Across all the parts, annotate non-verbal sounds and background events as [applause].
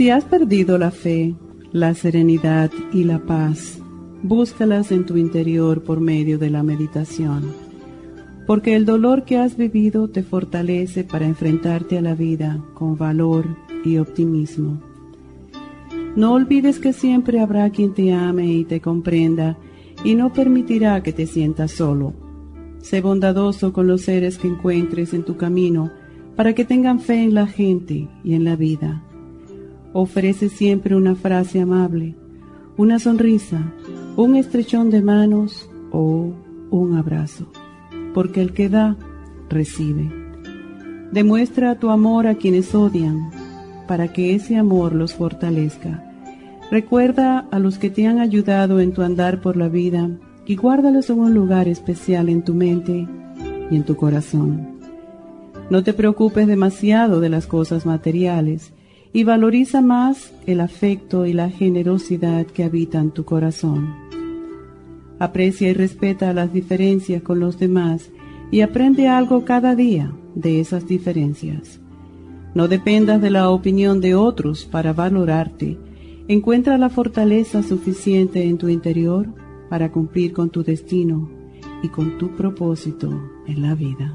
Si has perdido la fe, la serenidad y la paz, búscalas en tu interior por medio de la meditación, porque el dolor que has vivido te fortalece para enfrentarte a la vida con valor y optimismo. No olvides que siempre habrá quien te ame y te comprenda y no permitirá que te sientas solo. Sé bondadoso con los seres que encuentres en tu camino para que tengan fe en la gente y en la vida. Ofrece siempre una frase amable, una sonrisa, un estrechón de manos o un abrazo, porque el que da, recibe. Demuestra tu amor a quienes odian, para que ese amor los fortalezca. Recuerda a los que te han ayudado en tu andar por la vida y guárdalos en un lugar especial en tu mente y en tu corazón. No te preocupes demasiado de las cosas materiales, y valoriza más el afecto y la generosidad que habitan tu corazón. Aprecia y respeta las diferencias con los demás y aprende algo cada día de esas diferencias. No dependas de la opinión de otros para valorarte. Encuentra la fortaleza suficiente en tu interior para cumplir con tu destino y con tu propósito en la vida.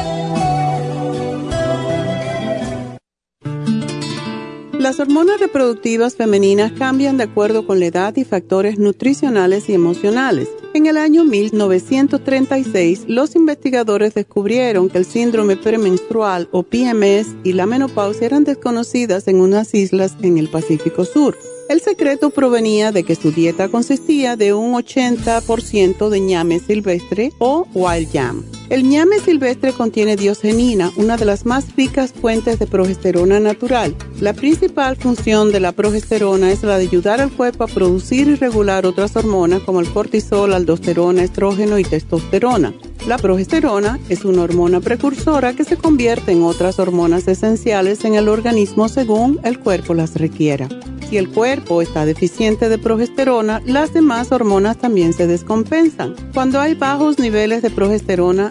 Las hormonas reproductivas femeninas cambian de acuerdo con la edad y factores nutricionales y emocionales. En el año 1936, los investigadores descubrieron que el síndrome premenstrual o PMS y la menopausia eran desconocidas en unas islas en el Pacífico Sur. El secreto provenía de que su dieta consistía de un 80% de ñame silvestre o wild yam. El ñame silvestre contiene diogenina, una de las más ricas fuentes de progesterona natural. La principal función de la progesterona es la de ayudar al cuerpo a producir y regular otras hormonas como el cortisol, aldosterona, estrógeno y testosterona. La progesterona es una hormona precursora que se convierte en otras hormonas esenciales en el organismo según el cuerpo las requiera. Si el cuerpo está deficiente de progesterona, las demás hormonas también se descompensan. Cuando hay bajos niveles de progesterona,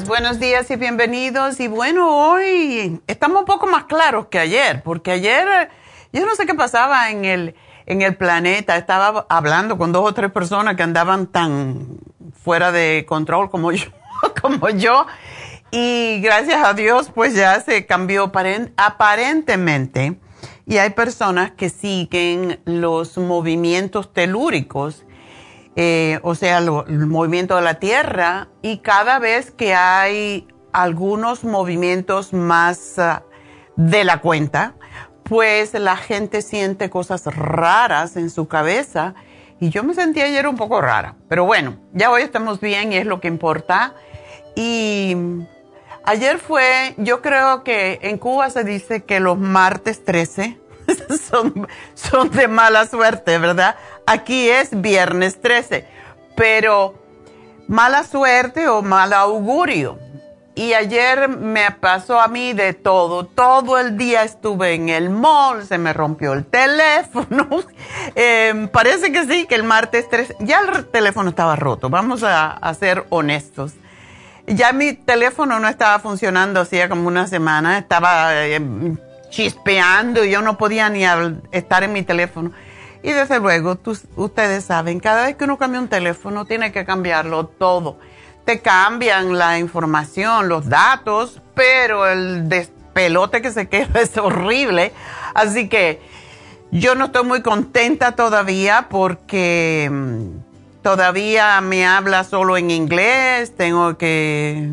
Buenos días y bienvenidos. Y bueno, hoy estamos un poco más claros que ayer, porque ayer yo no sé qué pasaba en el, en el planeta. Estaba hablando con dos o tres personas que andaban tan fuera de control como yo, [laughs] como yo. Y gracias a Dios, pues ya se cambió aparentemente. Y hay personas que siguen los movimientos telúricos eh, o sea, el movimiento de la Tierra, y cada vez que hay algunos movimientos más ah, de la cuenta, pues la gente siente cosas raras en su cabeza. Y yo me sentí ayer un poco rara. Pero bueno, ya hoy estamos bien y es lo que importa. Y Ayer fue, yo creo que en Cuba se dice que los martes 13 [laughs] son, son de mala suerte, ¿verdad? Aquí es viernes 13, pero mala suerte o mal augurio. Y ayer me pasó a mí de todo. Todo el día estuve en el mall, se me rompió el teléfono. [laughs] Em, parece que sí, que el martes 13, ya el teléfono estaba roto, vamos a, ser honestos. Ya mi teléfono no estaba funcionando hacía como una semana, estaba em, chispeando y yo no podía ni estar en mi teléfono. Y desde luego, ustedes saben, cada vez que uno cambia un teléfono tiene que cambiarlo todo te cambian la información, los datos, pero el despelote que se queda [laughs] es horrible. Así que yo no estoy muy contenta todavía porque mm, todavía me habla solo en inglés, tengo que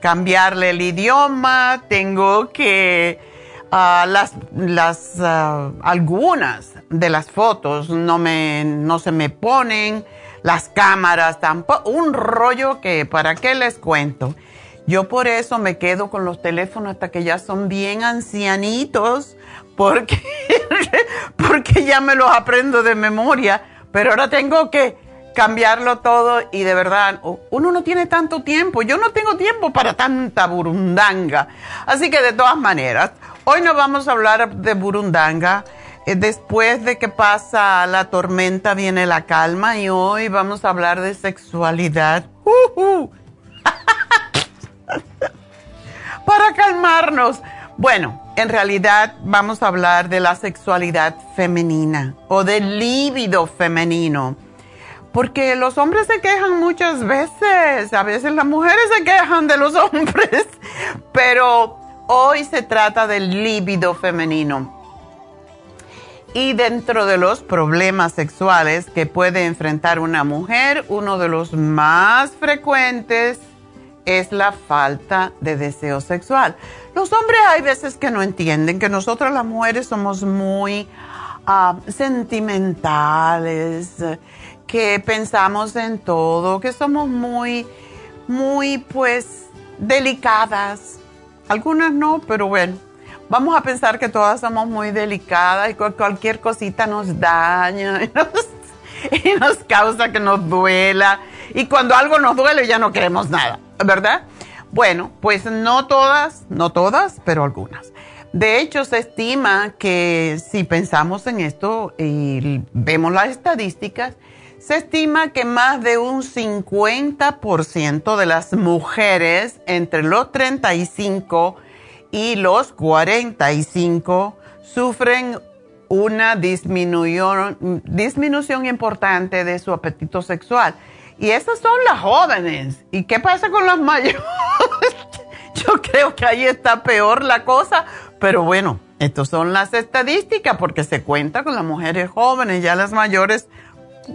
cambiarle el idioma, tengo que ah, las, las ah, algunas de las fotos no me no se me ponen las cámaras, tampoco, un rollo que, ¿para qué les cuento? Yo por eso me quedo con los teléfonos hasta que ya son bien ancianitos, porque, [laughs] porque ya me los aprendo de memoria, pero ahora tengo que cambiarlo todo y de verdad, uno no tiene tanto tiempo, yo no tengo tiempo para tanta burundanga. Así que de todas maneras, hoy no vamos a hablar de burundanga. Eh, después de que pasa la tormenta viene la calma y hoy vamos a hablar de sexualidad. [laughs] Para calmarnos. Bueno, en realidad vamos a hablar de la sexualidad femenina o del líbido femenino. Porque los hombres se quejan muchas veces, a veces las mujeres se quejan de los [laughs] hombres, pero hoy se trata del líbido femenino. Y dentro de los problemas sexuales que puede enfrentar una mujer, uno de los más frecuentes es la falta de deseo sexual. Los hombres hay veces que no entienden que nosotros las mujeres somos muy ah, sentimentales, que pensamos en todo, que somos muy, muy pues delicadas. Algunas no, pero bueno vamos a pensar que todas somos muy delicadas y cualquier cosita nos daña [laughs] y nos, causa que nos duela. Y cuando algo nos duele ya no queremos nada, ¿verdad? Bueno, pues no todas, no todas, pero algunas. De hecho, se estima que si pensamos en esto y vemos las estadísticas, se estima que más de un 50% de las mujeres entre los 35 y los 45 sufren una disminución, importante de su apetito sexual. Y esas son las jóvenes. ¿Y qué pasa con las mayores? [laughs] Yo creo que ahí está peor la cosa, pero bueno, estas son las estadísticas porque se cuenta con las mujeres jóvenes, ya las mayores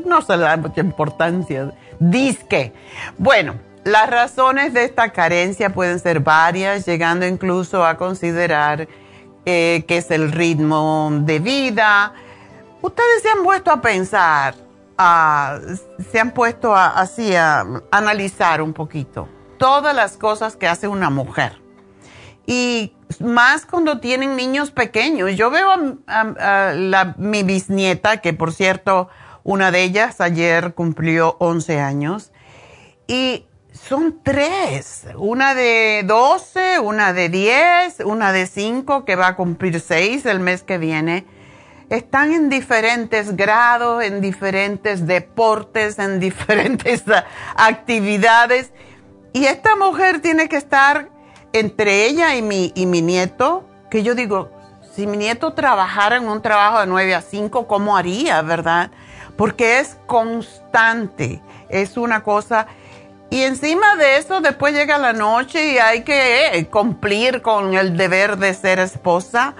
no se le da mucha importancia. Disque. Bueno, las razones de esta carencia pueden ser varias, llegando incluso a considerar eh, que es el ritmo de vida. Ustedes se han puesto a pensar, se han puesto así a analizar un poquito todas las cosas que hace una mujer. Y más cuando tienen niños pequeños. Yo veo a, mi bisnieta, que por cierto, una de ellas ayer cumplió 11 años, y son tres, una de 12, una de 10, una de 5 que va a cumplir 6 el mes que viene. Están en diferentes grados, en diferentes deportes, en [laughs] diferentes actividades. Y esta mujer tiene que estar entre ella y mi, y mi nieto, que yo digo, si mi nieto trabajara en un trabajo de 9 a 5, ¿cómo haría, verdad? Porque es constante, es una cosa y encima de eso, después llega la noche y hay que eh, cumplir con el deber de ser esposa.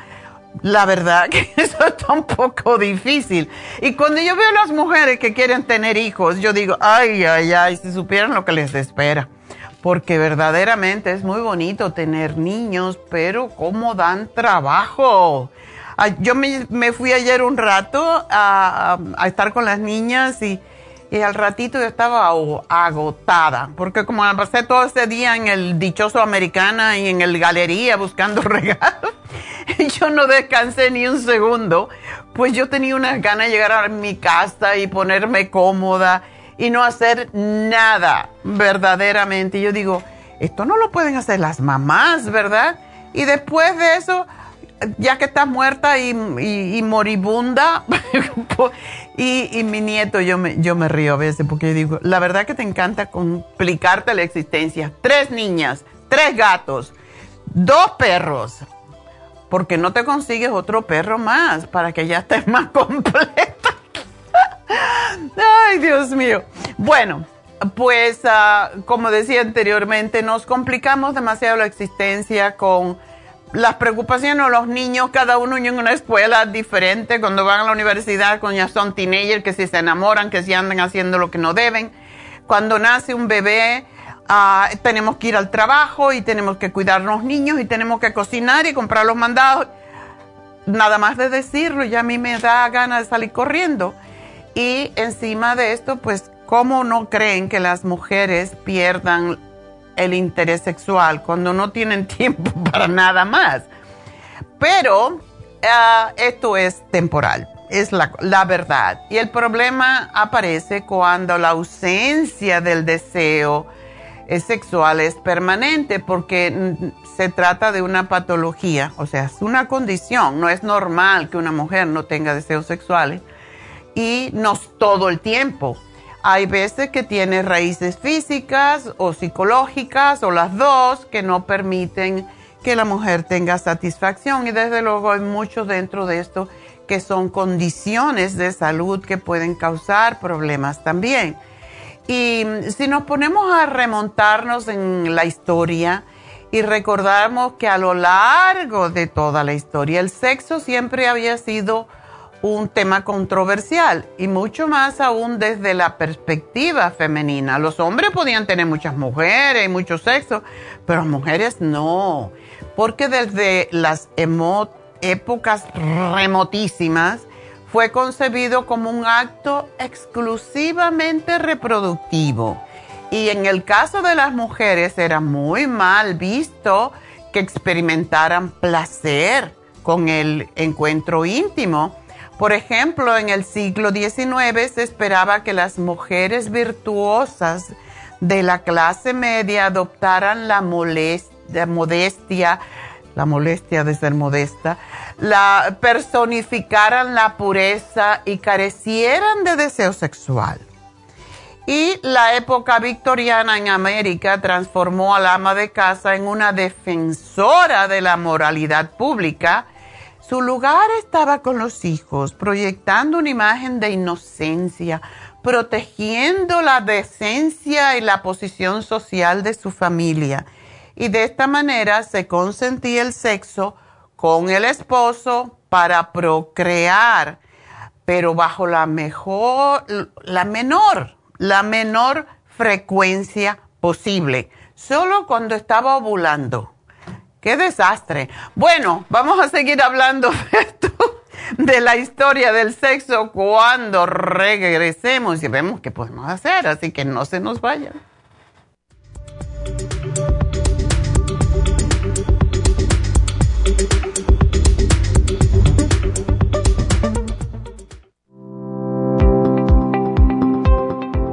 La verdad [laughs] que eso está un poco difícil. Y cuando yo veo a las mujeres que quieren tener hijos, yo digo, ay, ay, ay, si supieran lo que les espera. Porque verdaderamente es muy bonito tener niños, pero ¿cómo dan trabajo? Yo me, fui ayer un rato a estar con las niñas y y al ratito yo estaba agotada, porque como pasé todo ese día en el dichoso Americana y en el galería buscando [laughs] regalos, yo no descansé ni un segundo, pues yo tenía unas ganas de llegar a mi casa y ponerme cómoda y no hacer nada verdaderamente. Y yo digo, esto no lo pueden hacer las mamás, ¿verdad? Y después de eso, ya que estás muerta y, moribunda, [laughs] y, mi nieto, yo me, yo me río a veces porque digo, la verdad que te encanta complicarte la existencia. Tres niñas, tres gatos, dos perros, porque no te consigues otro perro más para que ya estés [laughs] más completa. Ay, Dios mío. Bueno, pues ah, como decía anteriormente, nos complicamos demasiado la existencia con las preocupaciones de los niños, cada uno en una escuela diferente, cuando van a la universidad, cuando ya son teenagers, que si se enamoran, que si andan haciendo lo que no deben. Cuando nace un bebé, ah, tenemos que ir al trabajo y tenemos que cuidar los niños y tenemos que cocinar y comprar los mandados. Nada más de decirlo, ya a mí me da ganas de salir corriendo. Y encima de esto, pues, ¿cómo no creen que las mujeres pierdan el interés sexual cuando no tienen [laughs] tiempo para nada más. Pero ah, esto es temporal, es la, la, verdad. Y el problema aparece cuando la ausencia del deseo sexual es permanente porque mm, se trata de una patología, o sea, es una condición, no es normal que una mujer no tenga deseos sexuales y no todo el tiempo hay veces que tiene raíces físicas o psicológicas o las dos que no permiten que la mujer tenga satisfacción y desde luego hay muchos dentro de esto que son condiciones de salud que pueden causar problemas también. Y si nos ponemos a remontarnos en la historia y recordamos que a lo largo de toda la historia el sexo siempre había sido un tema controversial y mucho más aún desde la perspectiva femenina. Los hombres podían tener muchas mujeres y mucho sexo, pero las mujeres no, porque desde las épocas remotísimas fue concebido como un acto exclusivamente reproductivo. Y en el caso de las mujeres era muy mal visto que experimentaran placer con el encuentro íntimo por ejemplo, en el siglo XIX se esperaba que las mujeres virtuosas de la clase media adoptaran la, modestia, la molestia de ser modesta, la personificaran la pureza y carecieran de deseo sexual. Y la época victoriana en América transformó al ama de casa en una defensora de la moralidad pública su lugar estaba con los hijos, proyectando una imagen de inocencia, protegiendo la decencia y la posición social de su familia. Y de esta manera se consentía el sexo con el esposo para procrear, pero bajo la mejor, la menor, la menor frecuencia posible, solo cuando estaba ovulando. Qué desastre. Bueno, vamos a seguir hablando [laughs] de de la historia del sexo cuando regresemos y vemos qué podemos hacer, así que no se nos vayan.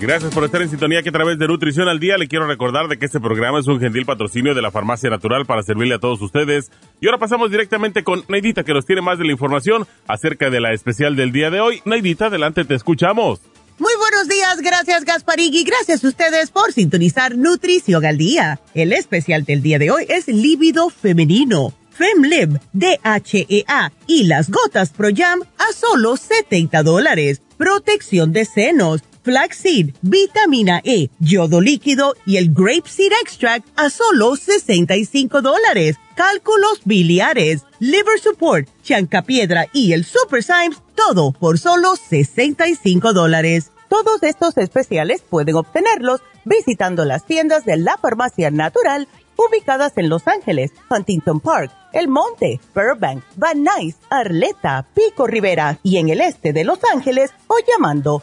Gracias por estar en sintonía que a través de Nutrición al Día le quiero recordar de que este programa es un gentil patrocinio de la Farmacia Natural para servirle a todos ustedes. Y ahora pasamos directamente con Neidita que nos tiene más de la información acerca de la especial del día de hoy. Neidita, adelante, te escuchamos. Muy buenos días, gracias Gasparigui, gracias a ustedes por sintonizar Nutrición al Día. El especial del día de hoy es líbido femenino. FemLib, DHEA y las gotas Pro Jam a solo 70 dólares. Protección de senos flaxseed, vitamina E, yodo líquido y el grape seed extract a solo 65 dólares. Cálculos biliares, liver support, piedra y el super Symes, todo por solo 65 dólares. Todos estos especiales pueden obtenerlos visitando las tiendas de la farmacia natural ubicadas en Los Ángeles, Huntington Park, El Monte, Burbank, Van Nuys, Arleta, Pico Rivera y en el este de Los Ángeles o llamando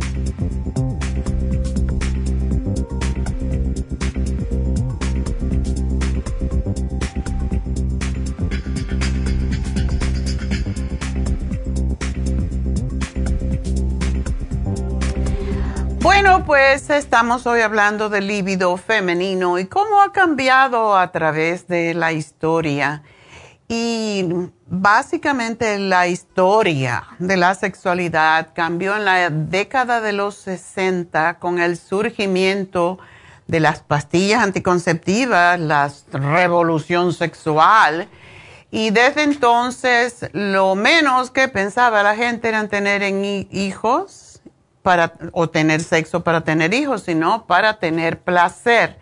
Bueno, pues estamos hoy hablando del líbido femenino y cómo ha cambiado a través de la historia. Y básicamente la historia de la sexualidad cambió en la década de los 60 con el surgimiento de las pastillas anticonceptivas, la revolución sexual. Y desde entonces lo menos que pensaba la gente era tener hijos para o tener sexo para tener hijos, sino para tener placer.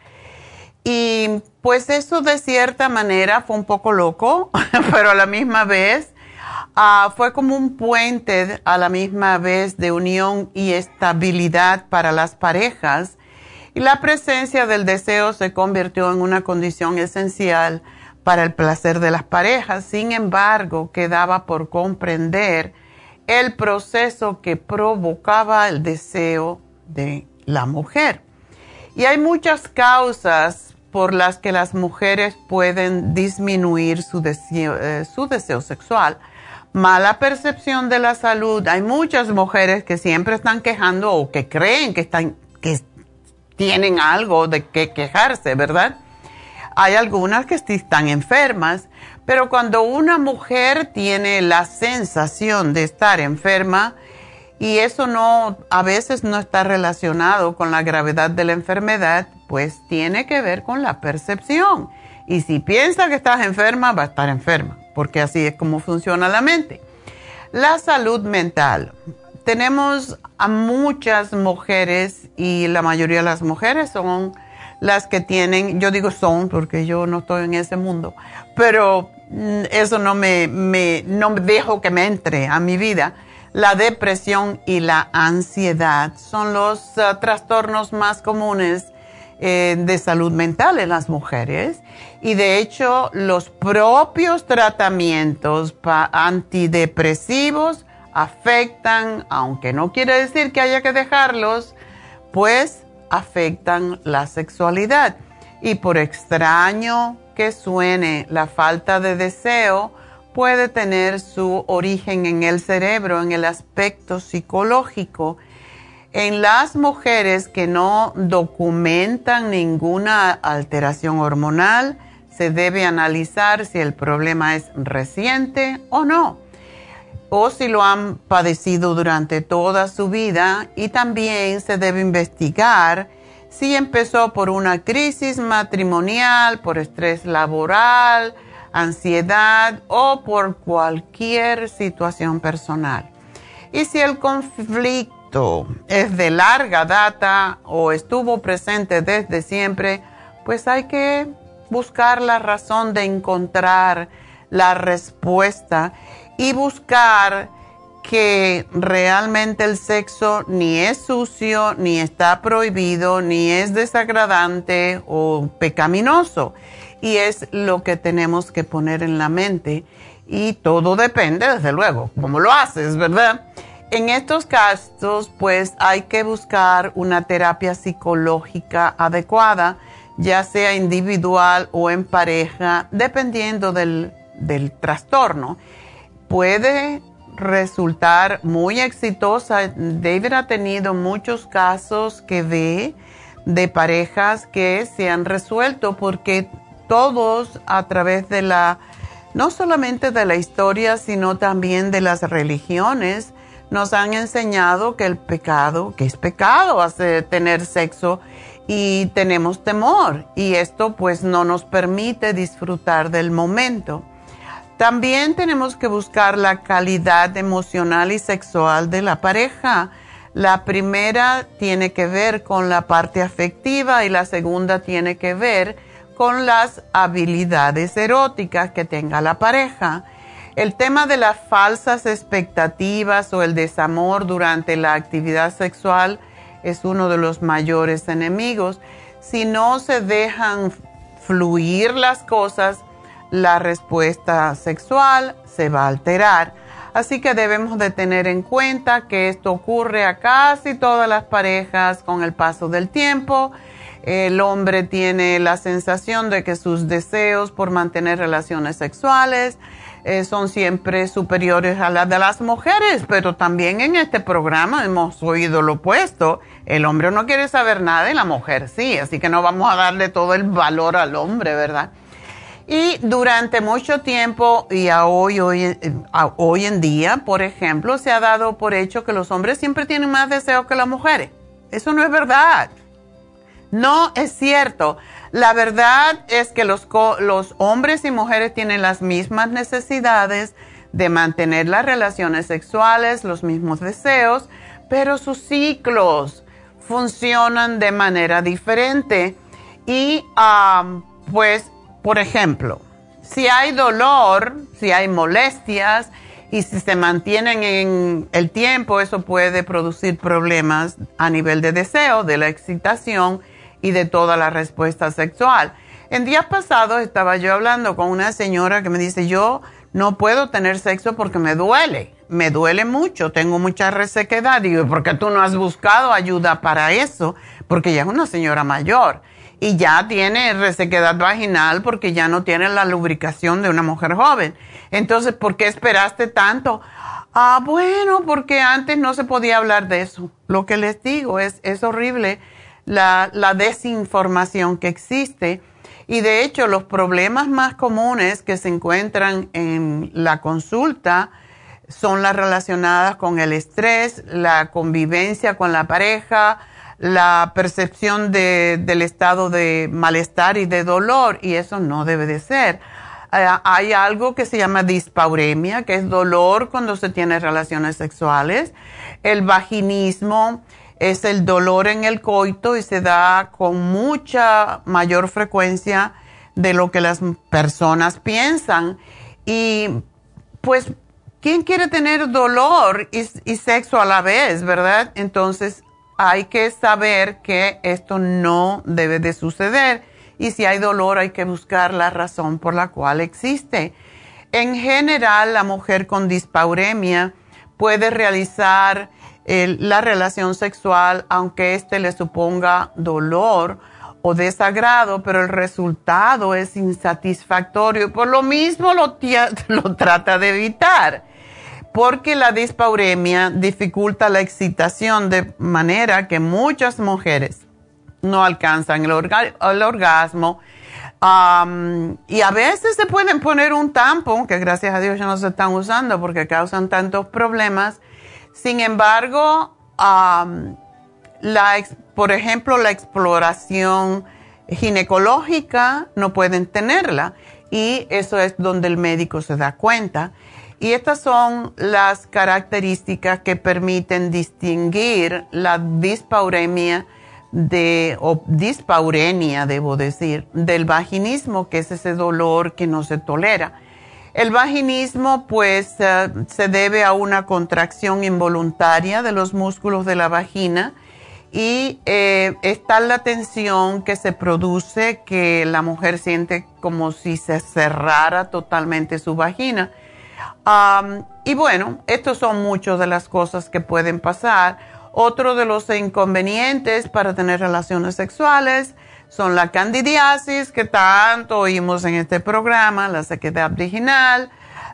Y pues eso de cierta manera fue un poco loco, [laughs] pero a la misma vez ah, fue como un puente a la misma vez de unión y estabilidad para las parejas. Y la presencia del deseo se convirtió en una condición esencial para el placer de las parejas. Sin embargo, quedaba por comprender el proceso que provocaba el deseo de la mujer. Y hay muchas causas por las que las mujeres pueden disminuir su deseo, eh, su deseo sexual. Mala percepción de la salud. Hay muchas mujeres que siempre están quejando o que creen que, están, que tienen algo de que quejarse, ¿verdad? Hay algunas que están enfermas pero cuando una mujer tiene la sensación de estar enferma, y eso no, a veces no está relacionado con la gravedad de la enfermedad, pues tiene que ver con la percepción. Y si piensa que estás enferma, va a estar enferma, porque así es como funciona la mente. La salud mental. Tenemos a muchas mujeres y la mayoría de las mujeres son las que tienen, yo digo son porque yo no estoy en ese mundo, pero eso no me, me, no dejo que me entre a mi vida. La depresión y la ansiedad son los uh, trastornos más comunes eh, de salud mental en las mujeres y de hecho los propios tratamientos antidepresivos afectan, aunque no quiere decir que haya que dejarlos, pues afectan la sexualidad. Y por extraño que suene, la falta de deseo puede tener su origen en el cerebro, en el aspecto psicológico. En las mujeres que no documentan ninguna alteración hormonal, se debe analizar si el problema es reciente o no, o si lo han padecido durante toda su vida y también se debe investigar si empezó por una crisis matrimonial, por estrés laboral, ansiedad o por cualquier situación personal. Y si el conflicto es de larga data o estuvo presente desde siempre, pues hay que buscar la razón de encontrar la respuesta y buscar que realmente el sexo ni es sucio, ni está prohibido, ni es desagradante o pecaminoso. Y es lo que tenemos que poner en la mente. Y todo depende, desde luego, cómo lo haces, ¿verdad? En estos casos, pues hay que buscar una terapia psicológica adecuada, ya sea individual o en pareja, dependiendo del, del trastorno. Puede resultar muy exitosa. David ha tenido muchos casos que ve de parejas que se han resuelto porque todos a través de la, no solamente de la historia, sino también de las religiones, nos han enseñado que el pecado, que es pecado hace tener sexo y tenemos temor y esto pues no nos permite disfrutar del momento. También tenemos que buscar la calidad emocional y sexual de la pareja. La primera tiene que ver con la parte afectiva y la segunda tiene que ver con las habilidades eróticas que tenga la pareja. El tema de las falsas expectativas o el desamor durante la actividad sexual es uno de los mayores enemigos. Si no se dejan fluir las cosas, la respuesta sexual se va a alterar. Así que debemos de tener en cuenta que esto ocurre a casi todas las parejas con el paso del tiempo. El hombre tiene la sensación de que sus deseos por mantener relaciones sexuales eh, son siempre superiores a las de las mujeres, pero también en este programa hemos oído lo opuesto. El hombre no quiere saber nada y la mujer sí, así que no vamos a darle todo el valor al hombre, ¿verdad? Y durante mucho tiempo y a hoy, hoy, hoy en día, por ejemplo, se ha dado por hecho que los hombres siempre tienen más deseo que las mujeres. Eso no es verdad. No es cierto. La verdad es que los, los hombres y mujeres tienen las mismas necesidades de mantener las relaciones sexuales, los mismos deseos, pero sus ciclos funcionan de manera diferente. Y pues por ejemplo, si hay dolor, si hay molestias y si se mantienen en el tiempo, eso puede producir problemas a nivel de deseo, de la excitación y de toda la respuesta sexual. En días pasados estaba yo hablando con una señora que me dice, yo no puedo tener sexo porque me duele, me duele mucho, tengo mucha resequedad. Digo, ¿por qué tú no has buscado ayuda para eso? Porque ella es una señora mayor y ya tiene resequedad vaginal porque ya no tiene la lubricación de una mujer joven. Entonces, ¿por qué esperaste tanto? Ah, bueno, porque antes no se podía hablar de eso. Lo que les digo es, es horrible la, la desinformación que existe. Y de hecho, los problemas más comunes que se encuentran en la consulta son las relacionadas con el estrés, la convivencia con la pareja, la percepción de, del estado de malestar y de dolor y eso no debe de ser. Eh, hay algo que se llama dispauremia, que es dolor cuando se tiene relaciones sexuales. El vaginismo es el dolor en el coito y se da con mucha mayor frecuencia de lo que las personas piensan. Y pues, ¿quién quiere tener dolor y, y sexo a la vez, verdad? Entonces, hay que saber que esto no debe de suceder y si hay dolor hay que buscar la razón por la cual existe. En general, la mujer con dispauremia puede realizar la relación sexual aunque éste le suponga dolor o desagrado, pero el resultado es insatisfactorio. Por lo mismo lo [laughs] trata de evitar porque la dispauremia dificulta la excitación de manera que muchas mujeres no alcanzan el, orgasmo. y a veces se pueden poner un tampón, que gracias a Dios ya no se están usando porque causan tantos problemas. Sin embargo, por ejemplo, la exploración ginecológica no pueden tenerla y eso es donde el médico se da cuenta. Y estas son las características que permiten distinguir la dispauremia de, o dispaurenia, debo decir, del vaginismo, que es ese dolor que no se tolera. El vaginismo pues eh, se debe a una contracción involuntaria de los músculos de la vagina y eh, está la tensión que se produce que la mujer siente como si se cerrara totalmente su vagina. Y bueno, estos son muchas de las cosas que pueden pasar. Otro de los inconvenientes para tener relaciones sexuales son la candidiasis, que tanto oímos en este programa, la sequedad vaginal,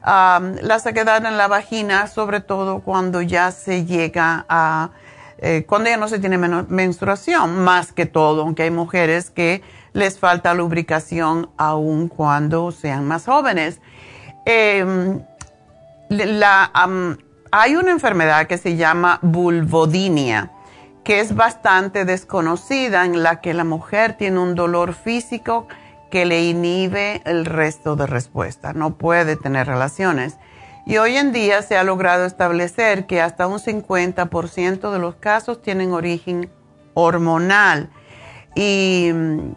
la sequedad en la vagina, sobre todo cuando ya se llega a, eh, cuando ya no se tiene menstruación, más que todo, aunque hay mujeres que les falta lubricación aun cuando sean más jóvenes. Hay una enfermedad que se llama vulvodinia que es bastante desconocida, en la que la mujer tiene un dolor físico que le inhibe el resto de respuesta, no puede tener relaciones. Y hoy en día se ha logrado establecer que hasta un 50% de los casos tienen origen hormonal. Y mm,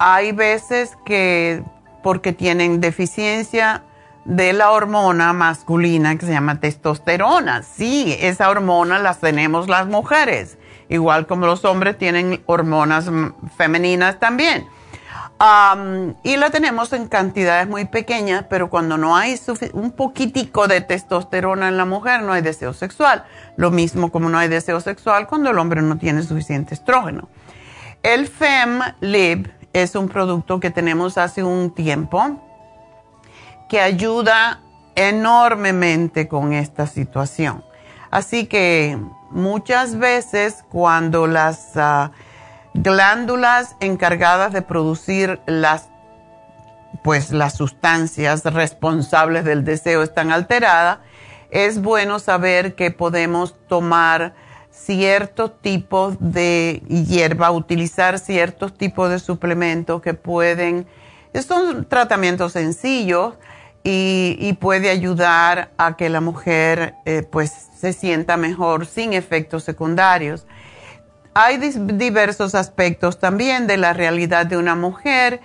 hay veces que porque tienen deficiencia de la hormona masculina que se llama testosterona. Sí, esa hormona la tenemos las mujeres, igual como los hombres tienen hormonas femeninas también. y la tenemos en cantidades muy pequeñas, pero cuando no hay un poquitico de testosterona en la mujer, no hay deseo sexual. Lo mismo como no hay deseo sexual cuando el hombre no tiene suficiente estrógeno. El FemLib es un producto que tenemos hace un tiempo que ayuda enormemente con esta situación. Así que muchas veces cuando las ah, glándulas encargadas de producir las pues las sustancias responsables del deseo están alteradas, es bueno saber que podemos tomar ciertos tipos de hierba, utilizar ciertos tipos de suplementos que pueden, son tratamientos sencillos, y, puede ayudar a que la mujer eh, pues se sienta mejor sin efectos secundarios. Hay diversos aspectos también de la realidad de una mujer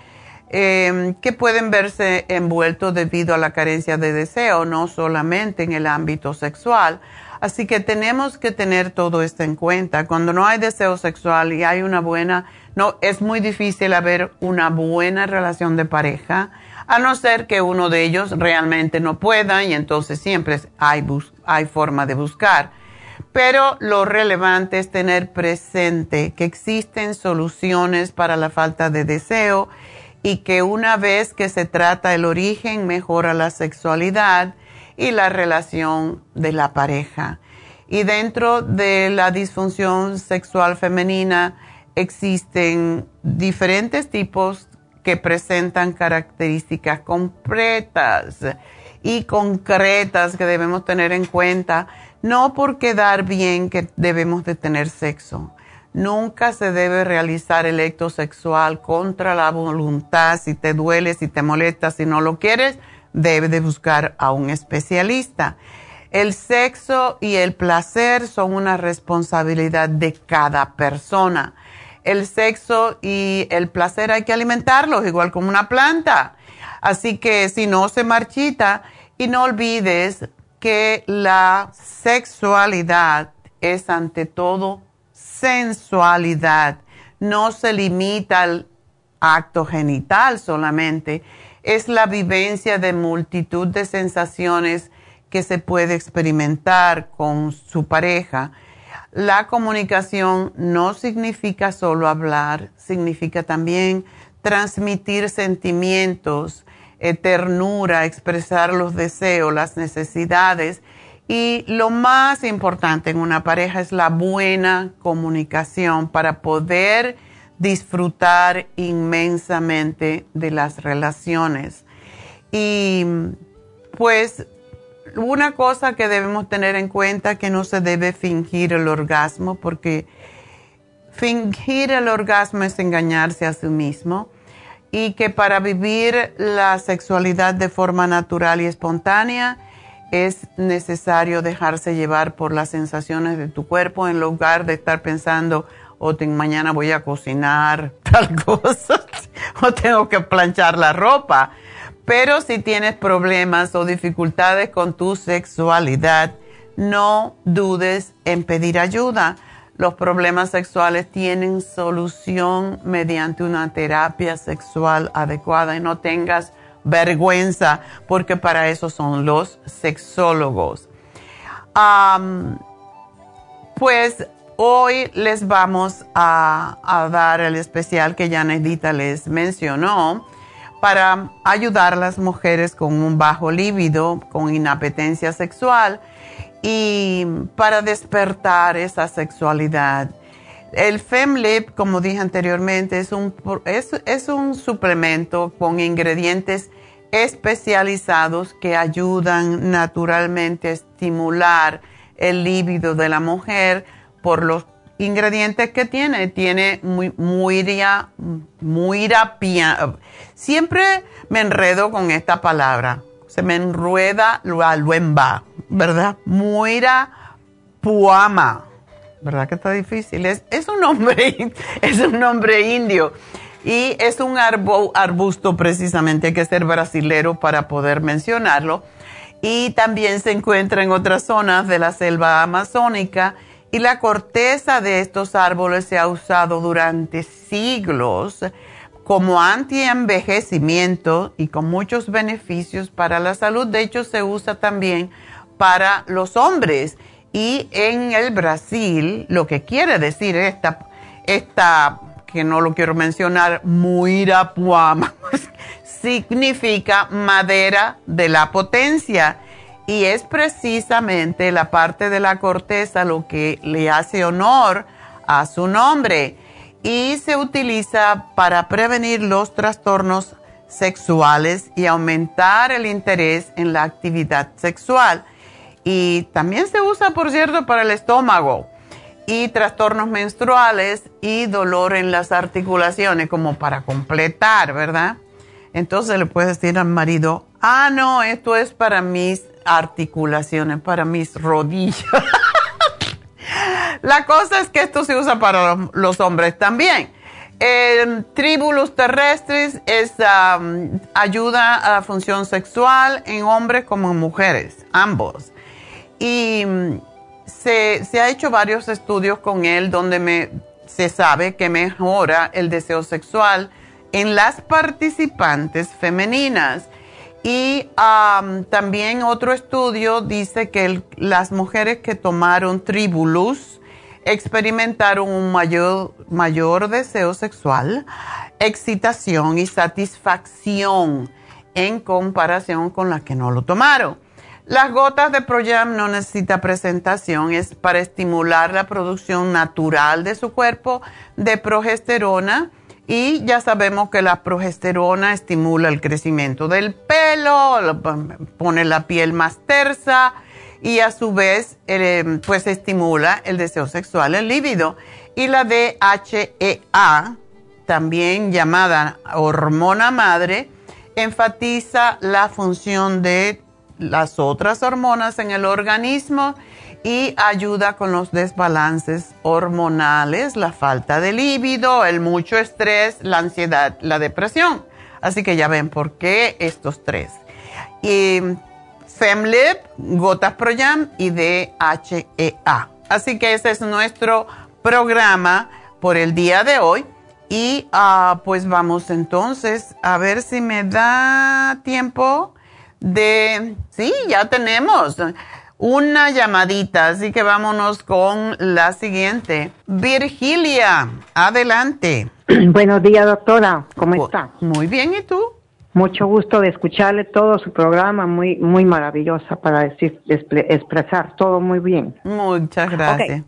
em, que pueden verse envueltos debido a la carencia de deseo, no solamente en el ámbito sexual. Así que tenemos que tener todo esto en cuenta. Cuando no hay deseo sexual y hay una buena, no, es muy difícil haber una buena relación de pareja a no ser que uno de ellos realmente no pueda y entonces siempre hay, hay forma de buscar. Pero lo relevante es tener presente que existen soluciones para la falta de deseo y que una vez que se trata el origen mejora la sexualidad y la relación de la pareja. Y dentro de la disfunción sexual femenina existen diferentes tipos que presentan características completas y concretas que debemos tener en cuenta, no por quedar bien que debemos de tener sexo. Nunca se debe realizar el acto sexual contra la voluntad. Si te duele, si te molesta, si no lo quieres, debe de buscar a un especialista. El sexo y el placer son una responsabilidad de cada persona el sexo y el placer hay que alimentarlos, igual como una planta. Así que si no se marchita, y no olvides que la sexualidad es ante todo sensualidad. No se limita al acto genital solamente, es la vivencia de multitud de sensaciones que se puede experimentar con su pareja la comunicación no significa solo hablar, significa también transmitir sentimientos, eh, ternura, expresar los deseos, las necesidades. Y lo más importante en una pareja es la buena comunicación para poder disfrutar inmensamente de las relaciones. Y pues una cosa que debemos tener en cuenta que no se debe fingir el orgasmo porque fingir el orgasmo es engañarse a sí mismo y que para vivir la sexualidad de forma natural y espontánea es necesario dejarse llevar por las sensaciones de tu cuerpo en lugar de estar pensando, o oh, mañana voy a cocinar [laughs] tal cosa, o tengo que planchar la ropa Pero si tienes problemas o dificultades con tu sexualidad, no dudes en pedir ayuda. Los problemas sexuales tienen solución mediante una terapia sexual adecuada y no tengas vergüenza porque para eso son los sexólogos. pues hoy les vamos a, dar el especial que ya Nedita les mencionó para ayudar a las mujeres con un bajo líbido, con inapetencia sexual y para despertar esa sexualidad. El FemLip, como dije anteriormente, es un, es, un suplemento con ingredientes especializados que ayudan naturalmente a estimular el líbido de la mujer por los ingredientes que tiene. Tiene muy, muira, muira, siempre me enredo con esta palabra. Se me enrueda la luemba, ¿verdad? Muira puama. ¿Verdad que está difícil? Es, un nombre, [laughs] es un nombre indio. Y es un arbusto precisamente, hay que ser brasilero para poder mencionarlo. Y también se encuentra en otras zonas de la selva amazónica y la corteza de estos árboles se ha usado durante siglos como anti-envejecimiento y con muchos beneficios para la salud. De hecho, se usa también para los hombres. Y en el Brasil, lo que quiere decir esta, esta que no lo quiero mencionar, muirapuama, [laughs] significa madera de la potencia y es precisamente la parte de la corteza lo que le hace honor a su nombre y se utiliza para prevenir los trastornos sexuales y aumentar el interés en la actividad sexual. Y también se usa, por cierto, para el estómago y trastornos menstruales y dolor en las articulaciones, como para completar, ¿verdad? Entonces le puedes decir al marido, ah, no, esto es para mis articulaciones, para mis rodillas. [laughs] La cosa es que esto se usa para los hombres también. El tribulus terrestris es, ayuda a la función sexual en hombres como en mujeres, ambos. Y mm, se, se, ha hecho varios estudios con él donde se sabe que mejora el deseo sexual en las participantes femeninas. Y también otro estudio dice que las mujeres que tomaron tribulus experimentaron un mayor, mayor deseo sexual, excitación y satisfacción en comparación con las que no lo tomaron. Las gotas de Proyam no necesita presentación, es para estimular la producción natural de su cuerpo de progesterona y ya sabemos que la progesterona estimula el crecimiento del pelo, pone la piel más tersa y a su vez eh, pues estimula el deseo sexual, el líbido. Y la DHEA, también llamada hormona madre, enfatiza la función de las otras hormonas en el organismo y ayuda con los desbalances hormonales, la falta de líbido, el mucho estrés, la ansiedad, la depresión. Así que ya ven por qué estos tres. Y FemLib, Gotas Proyam y DHEA. Así que ese es nuestro programa por el día de hoy. Y ah, pues vamos entonces a ver si me da tiempo de... Sí, ya tenemos una llamadita, así que vámonos con la siguiente. Virgilia, adelante. [clears throat] Buenos días, doctora. ¿Cómo está? Muy bien, ¿y tú? Mucho gusto de escucharle todo su programa, muy muy maravillosa para decir expresar todo muy bien. Muchas gracias.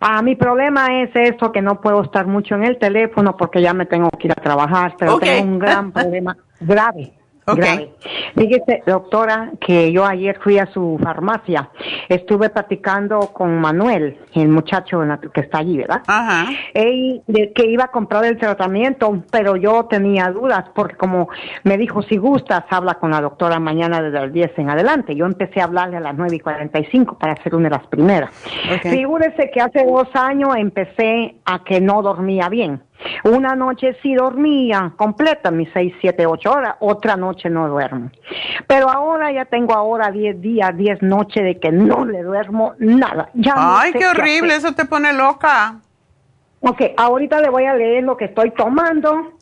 Ah, mi problema es esto que no puedo estar mucho en el teléfono porque ya me tengo que ir a trabajar, pero tengo un gran [laughs] problema grave. Okay. Fíjese, doctora, que yo ayer fui a su farmacia. Estuve platicando con Manuel, el muchacho que está allí, ¿verdad? Ajá. Él, que iba a comprar el tratamiento, pero yo tenía dudas porque como me dijo, si gustas, habla con la doctora mañana desde las 10 en adelante. Yo empecé a hablarle a las 9 y 45 para ser una de las primeras. Figúrese que hace dos años empecé a que no dormía bien. Una noche sí dormía completa, mis seis, siete, ocho horas, otra noche no duermo. Pero ahora ya tengo ahora diez días, diez noches de que no le duermo nada. Ya Ay, qué horrible, eso te pone loca. Ok, ahorita le voy a leer lo que estoy tomando.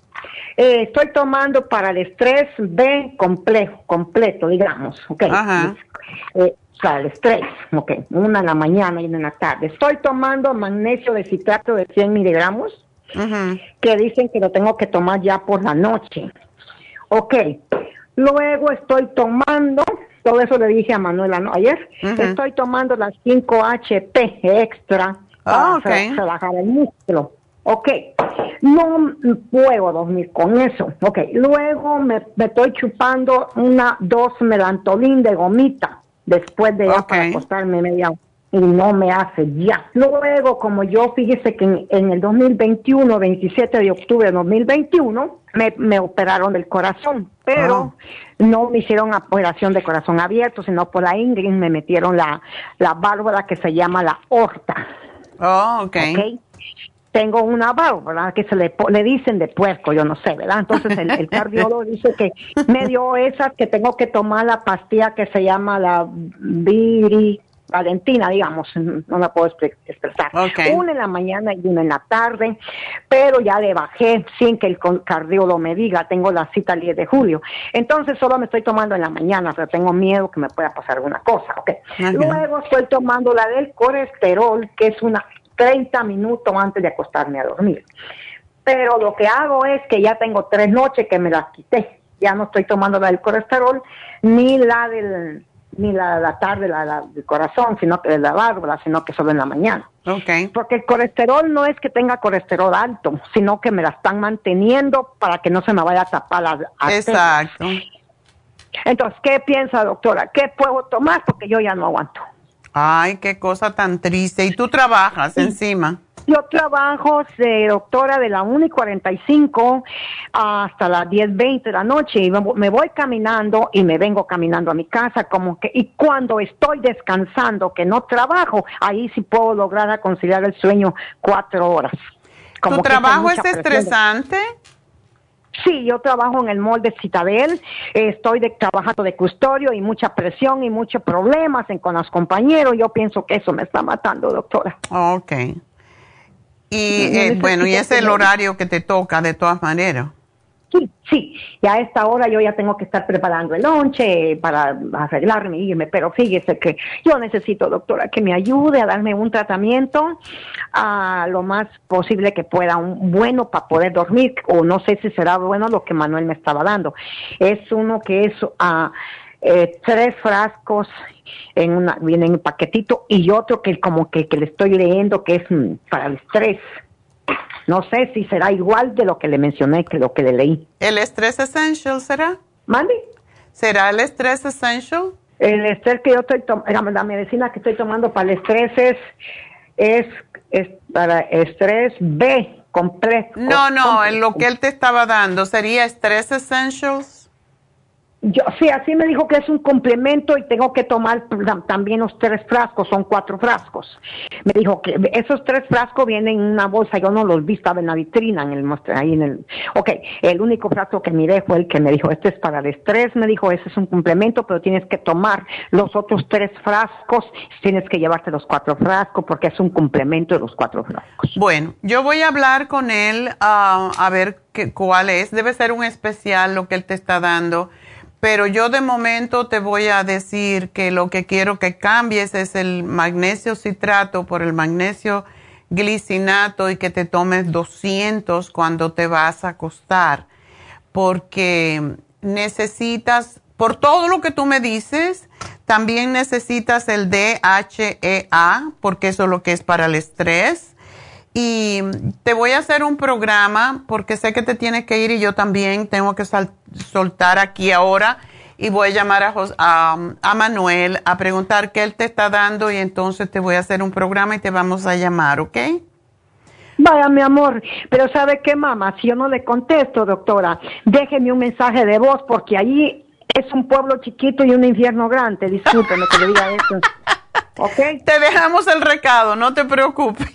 Eh, estoy tomando para el estrés B complejo, completo, digamos. Ok. Ajá. Eh, para el estrés, ok, una en la mañana y una en la tarde. Estoy tomando magnesio de citrato de 100 miligramos, Que dicen que lo tengo que tomar ya por la noche. Ok, luego estoy tomando, todo eso le dije a Manuela ¿no? ayer, estoy tomando las 5-HT extra Ah, para ok. relajar el músculo. Ok, no puedo dormir con eso. Ok, luego me, me estoy chupando una dos melantolín de gomita después de ya para acostarme media hora y no me hace ya. Luego, como yo fíjese que en, en el 2021, 27 de octubre de 2021, me, me operaron del corazón, pero no me hicieron operación de corazón abierto, sino por la Ingrid me metieron la, la válvula que se llama la horta. Oh, ok. ¿ok? Tengo una válvula que se le, le dicen de puerco, yo no sé, ¿verdad? Entonces el, el cardiólogo [laughs] dice que me dio esas que tengo que tomar la pastilla que se llama la Viri Valentina, digamos, no la puedo expre- expresar. Una en la mañana y una en la tarde, pero ya le bajé sin que el cardiólogo me diga, tengo la cita el 10 de julio. Entonces solo me estoy tomando en la mañana, pero tengo miedo que me pueda pasar alguna cosa, ¿ok? Luego estoy tomando la del colesterol, que es una 30 minutos antes de acostarme a dormir. Pero lo que hago es que ya tengo tres noches que me las quité. Ya no estoy tomando la del colesterol, ni la del ni la de la tarde, la, la del corazón, sino que de la válvula, sino que solo en la mañana. Ok. Porque el colesterol no es que tenga colesterol alto, sino que me la están manteniendo para que no se me vaya a tapar la. Exacto. Entonces, ¿qué piensa, doctora? ¿Qué puedo tomar? Porque yo ya no aguanto. Ay, qué cosa tan triste. Y tú trabajas encima. Yo trabajo de doctora de la 1 y 45 hasta las 10, 20 de la noche y me voy caminando y me vengo caminando a mi casa como que, y cuando estoy descansando, que no trabajo, ahí sí puedo lograr conciliar el sueño cuatro horas. Como ¿Tu trabajo es estresante? Sí, yo trabajo en el mall de Citadel, estoy de, trabajando de custodio y mucha presión y muchos problemas en- con los compañeros. Yo pienso que eso me está matando, doctora. Ok. Y No eh, bueno, y es el horario que te toca de todas maneras. Sí, sí, ya a esta hora yo ya tengo que estar preparando el lonche para arreglarme y irme, pero fíjese que yo necesito, doctora, que me ayude a darme un tratamiento a lo más posible que pueda, un bueno para poder dormir, o no sé si será bueno lo que Manuel me estaba dando. Es uno que es ah, eh, tres frascos en una, viene en un paquetito y otro que como que, que le estoy leyendo que es mm, para el estrés. No sé si será igual de lo que le mencioné que lo que le leí. ¿El estrés essential será? ¿Mande? ¿Será el estrés essential? El estrés que yo estoy tomando, la medicina que estoy tomando para el estrés es, es, es para estrés B completo. No, no, en lo que él te estaba dando, ¿sería estrés essentials? Yo, sí, así me dijo que es un complemento y tengo que tomar tam- también los tres frascos, son cuatro frascos. Me dijo que esos tres frascos vienen en una bolsa, yo no los vi, estaba en la vitrina, en el ahí en el... Ok, el único frasco que miré fue el que me dijo, este es para el estrés, me dijo, ese es un complemento, pero tienes que tomar los otros tres frascos, tienes que llevarte los cuatro frascos porque es un complemento de los cuatro frascos. Bueno, yo voy a hablar con él ah, a ver qué, cuál es. Debe ser un especial lo que él te está dando. Pero yo de momento te voy a decir que lo que quiero que cambies es el magnesio citrato por el magnesio glicinato y que te tomes 200 cuando te vas a acostar. Porque necesitas, por todo lo que tú me dices, también necesitas el DHEA, porque eso es lo que es para el estrés. Y te voy a hacer un programa porque sé que te tienes que ir y yo también tengo que soltar aquí ahora y voy a llamar a, Jos- a, a Manuel a preguntar qué él te está dando y entonces te voy a hacer un programa y te vamos a llamar, ¿ok? Vaya, mi amor, pero ¿sabe qué, mamá? Si yo no le contesto, doctora, déjeme un mensaje de voz porque allí es un pueblo chiquito y un infierno grande. Discúlpeme que le diga eso. [laughs] ¿Ok? Te dejamos el recado, no te preocupes. [laughs]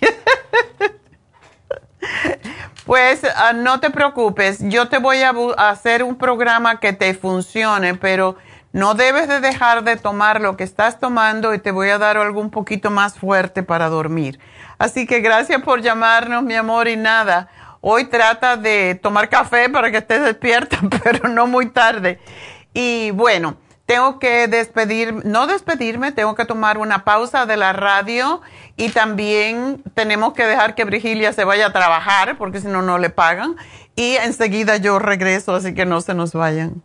Pues ah, no te preocupes, yo te voy a, hacer un programa que te funcione, pero no debes de dejar de tomar lo que estás tomando y te voy a dar algo un poquito más fuerte para dormir. Así que gracias por llamarnos, mi amor, y nada. Hoy trata de tomar café para que estés despierta, [laughs] pero no muy tarde. Y bueno, tengo que despedir, no despedirme, tengo que tomar una pausa de la radio y también tenemos que dejar que Brigilia se vaya a trabajar porque si no, no le pagan. Y enseguida yo regreso, así que no se nos vayan.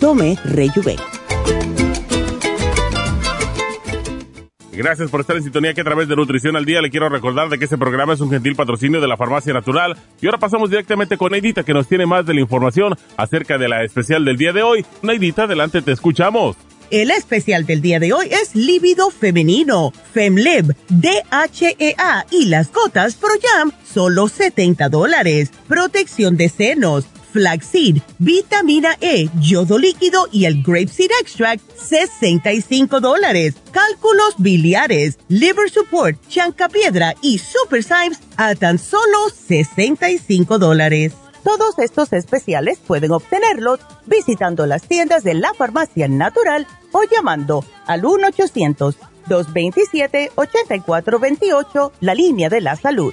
Tome Rejuven. Gracias por estar en sintonía que a través de Nutrición al Día le quiero recordar de que este programa es un gentil patrocinio de la Farmacia Natural. Y ahora pasamos directamente con Neidita que nos tiene más de la información acerca de la especial del día de hoy. Neidita, adelante, te escuchamos. El especial del día de hoy es lívido femenino, FemLib, DHEA y las gotas Pro Jam, solo 70 dólares. Protección de senos flaxseed, vitamina E, yodo líquido y el grapeseed extract, 65 dólares. Cálculos biliares, liver support, piedra y super Symes a tan solo 65 dólares. Todos estos especiales pueden obtenerlos visitando las tiendas de la farmacia natural o llamando al 1-800-227-8428, la línea de la salud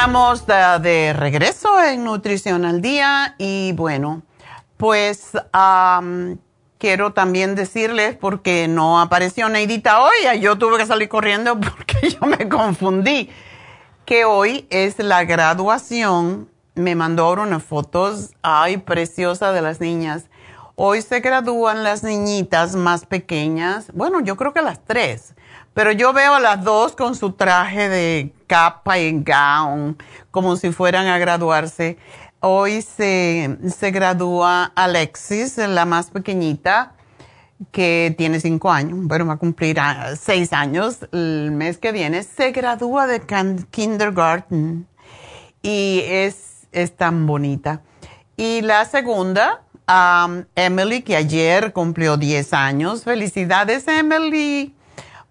Estamos de, regreso en Nutrición al Día y bueno, pues quiero también decirles, porque no apareció Neidita hoy, yo tuve que salir corriendo [laughs] porque yo me confundí, que hoy es la graduación, me mandó unas fotos, ay, preciosa de las niñas. Hoy se gradúan las niñitas más pequeñas, bueno, yo creo que las tres pero yo veo a las dos con su traje de capa y gown, como si fueran a graduarse. Hoy se, se gradúa Alexis, la más pequeñita, que tiene cinco años, bueno, va a cumplir ah, seis años el mes que viene. Se gradúa de kindergarten y es, es tan bonita. Y la segunda, Emily, que ayer cumplió 10 años. Felicidades, Emily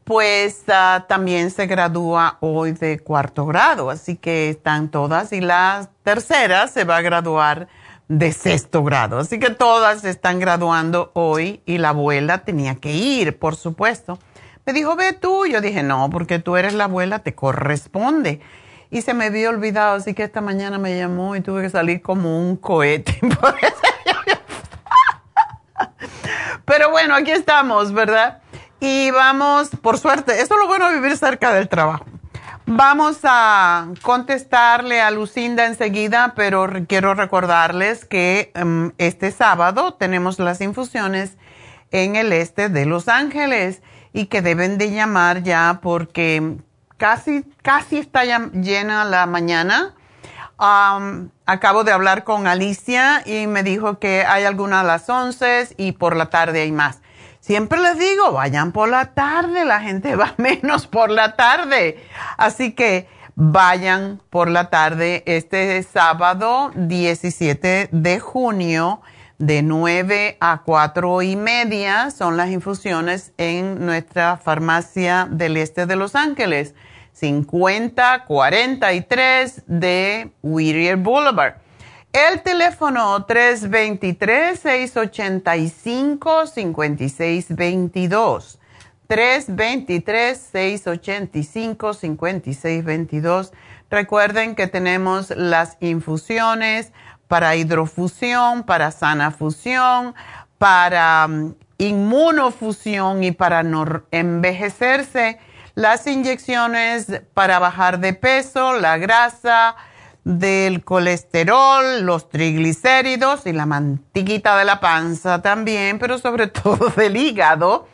pues ah, también se gradúa hoy de cuarto grado, así que están todas y la tercera se va a graduar de sexto grado, así que todas están graduando hoy y la abuela tenía que ir, por supuesto. Me dijo, ve tú, yo dije, no, porque tú eres la abuela, te corresponde. Y se me había olvidado, así que esta mañana me llamó y tuve que salir como un cohete. [laughs] [laughs] Pero bueno, aquí estamos, ¿verdad? Y vamos, por suerte, esto es lo bueno vivir cerca del trabajo. Vamos a contestarle a Lucinda enseguida, pero quiero recordarles que em, este sábado tenemos las infusiones en el este de Los Ángeles y que deben de llamar ya porque casi, casi está llena la mañana. acabo de hablar con Alicia y me dijo que hay algunas a las 11 y por la tarde hay más. Siempre les digo, vayan por la tarde, la gente va [laughs] menos por la tarde. Así que vayan por la tarde este sábado 17 de junio de 9 a 4 y media son las infusiones en nuestra farmacia del este de Los Ángeles, 5043 de Whittier Boulevard. El teléfono 323-685-5622. 323-685-5622. Recuerden que tenemos las infusiones para hidrofusión, para sanafusión, para um, inmunofusión y para no envejecerse. Las inyecciones para bajar de peso, la grasa, del colesterol, los triglicéridos y la mantiquita de la panza también, pero sobre [laughs] todo del hígado.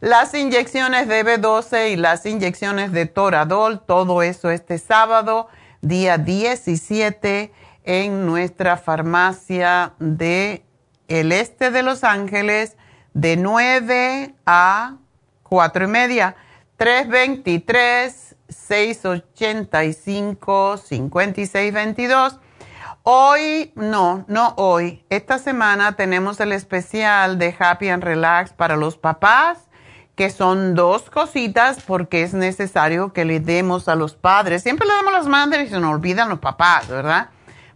Las inyecciones de B12 y las inyecciones de Toradol, todo eso este sábado, día 17, en nuestra farmacia de el este de Los Ángeles, de 9 a 4 y media, 323 685-5622. Hoy, no, no hoy. Esta semana tenemos el especial de Happy and Relax para los papás, que son dos cositas porque es necesario que le demos a los padres. Siempre le damos las madres y se nos olvidan los papás, ¿verdad?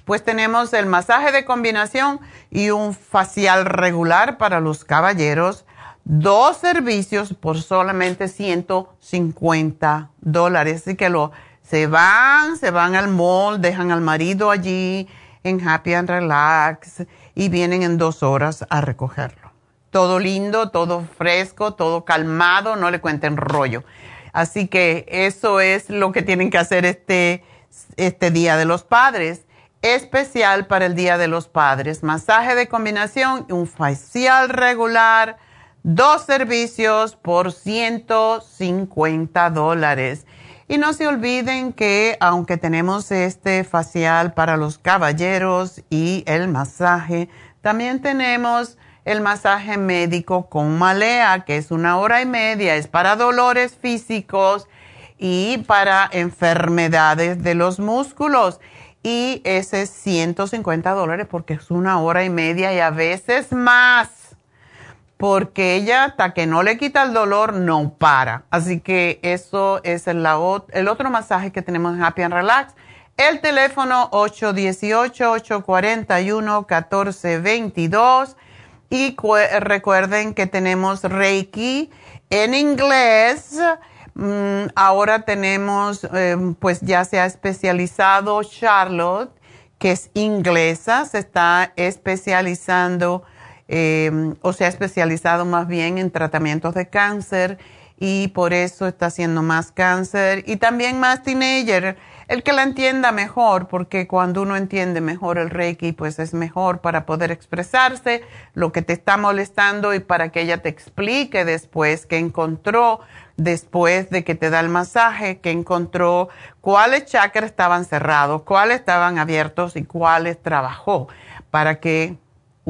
Pues tenemos el masaje de combinación y un facial regular para los caballeros dos servicios por solamente 150 dólares. Así que lo, se van, se van al mall, dejan al marido allí en Happy and Relax y vienen en dos horas a recogerlo. Todo lindo, todo fresco, todo calmado, no le cuenten rollo. Así que eso es lo que tienen que hacer este, este Día de los Padres. Especial para el Día de los Padres. Masaje de combinación, un facial regular dos servicios por 150 dólares. Y no se olviden que aunque tenemos este facial para los caballeros y el masaje, también tenemos el masaje médico con malea, que es una hora y media, es para dolores físicos y para enfermedades de los músculos. Y ese es 150 dólares porque es una hora y media y a veces más porque ella hasta que no le quita el dolor no para. Así que eso es el, otro masaje que tenemos en Happy and Relax. El teléfono 818-841-1422 y recuerden que tenemos Reiki en inglés. Mm, ahora tenemos, em, pues ya se ha especializado Charlotte, que es inglesa, se está especializando Em, o se ha especializado más bien en tratamientos de cáncer y por eso está haciendo más cáncer y también más teenager. El que la entienda mejor, porque cuando uno entiende mejor el Reiki, pues es mejor para poder expresarse lo que te está molestando y para que ella te explique después qué encontró después de que te da el masaje, que encontró cuáles chakras estaban cerrados, cuáles estaban abiertos y cuáles trabajó para que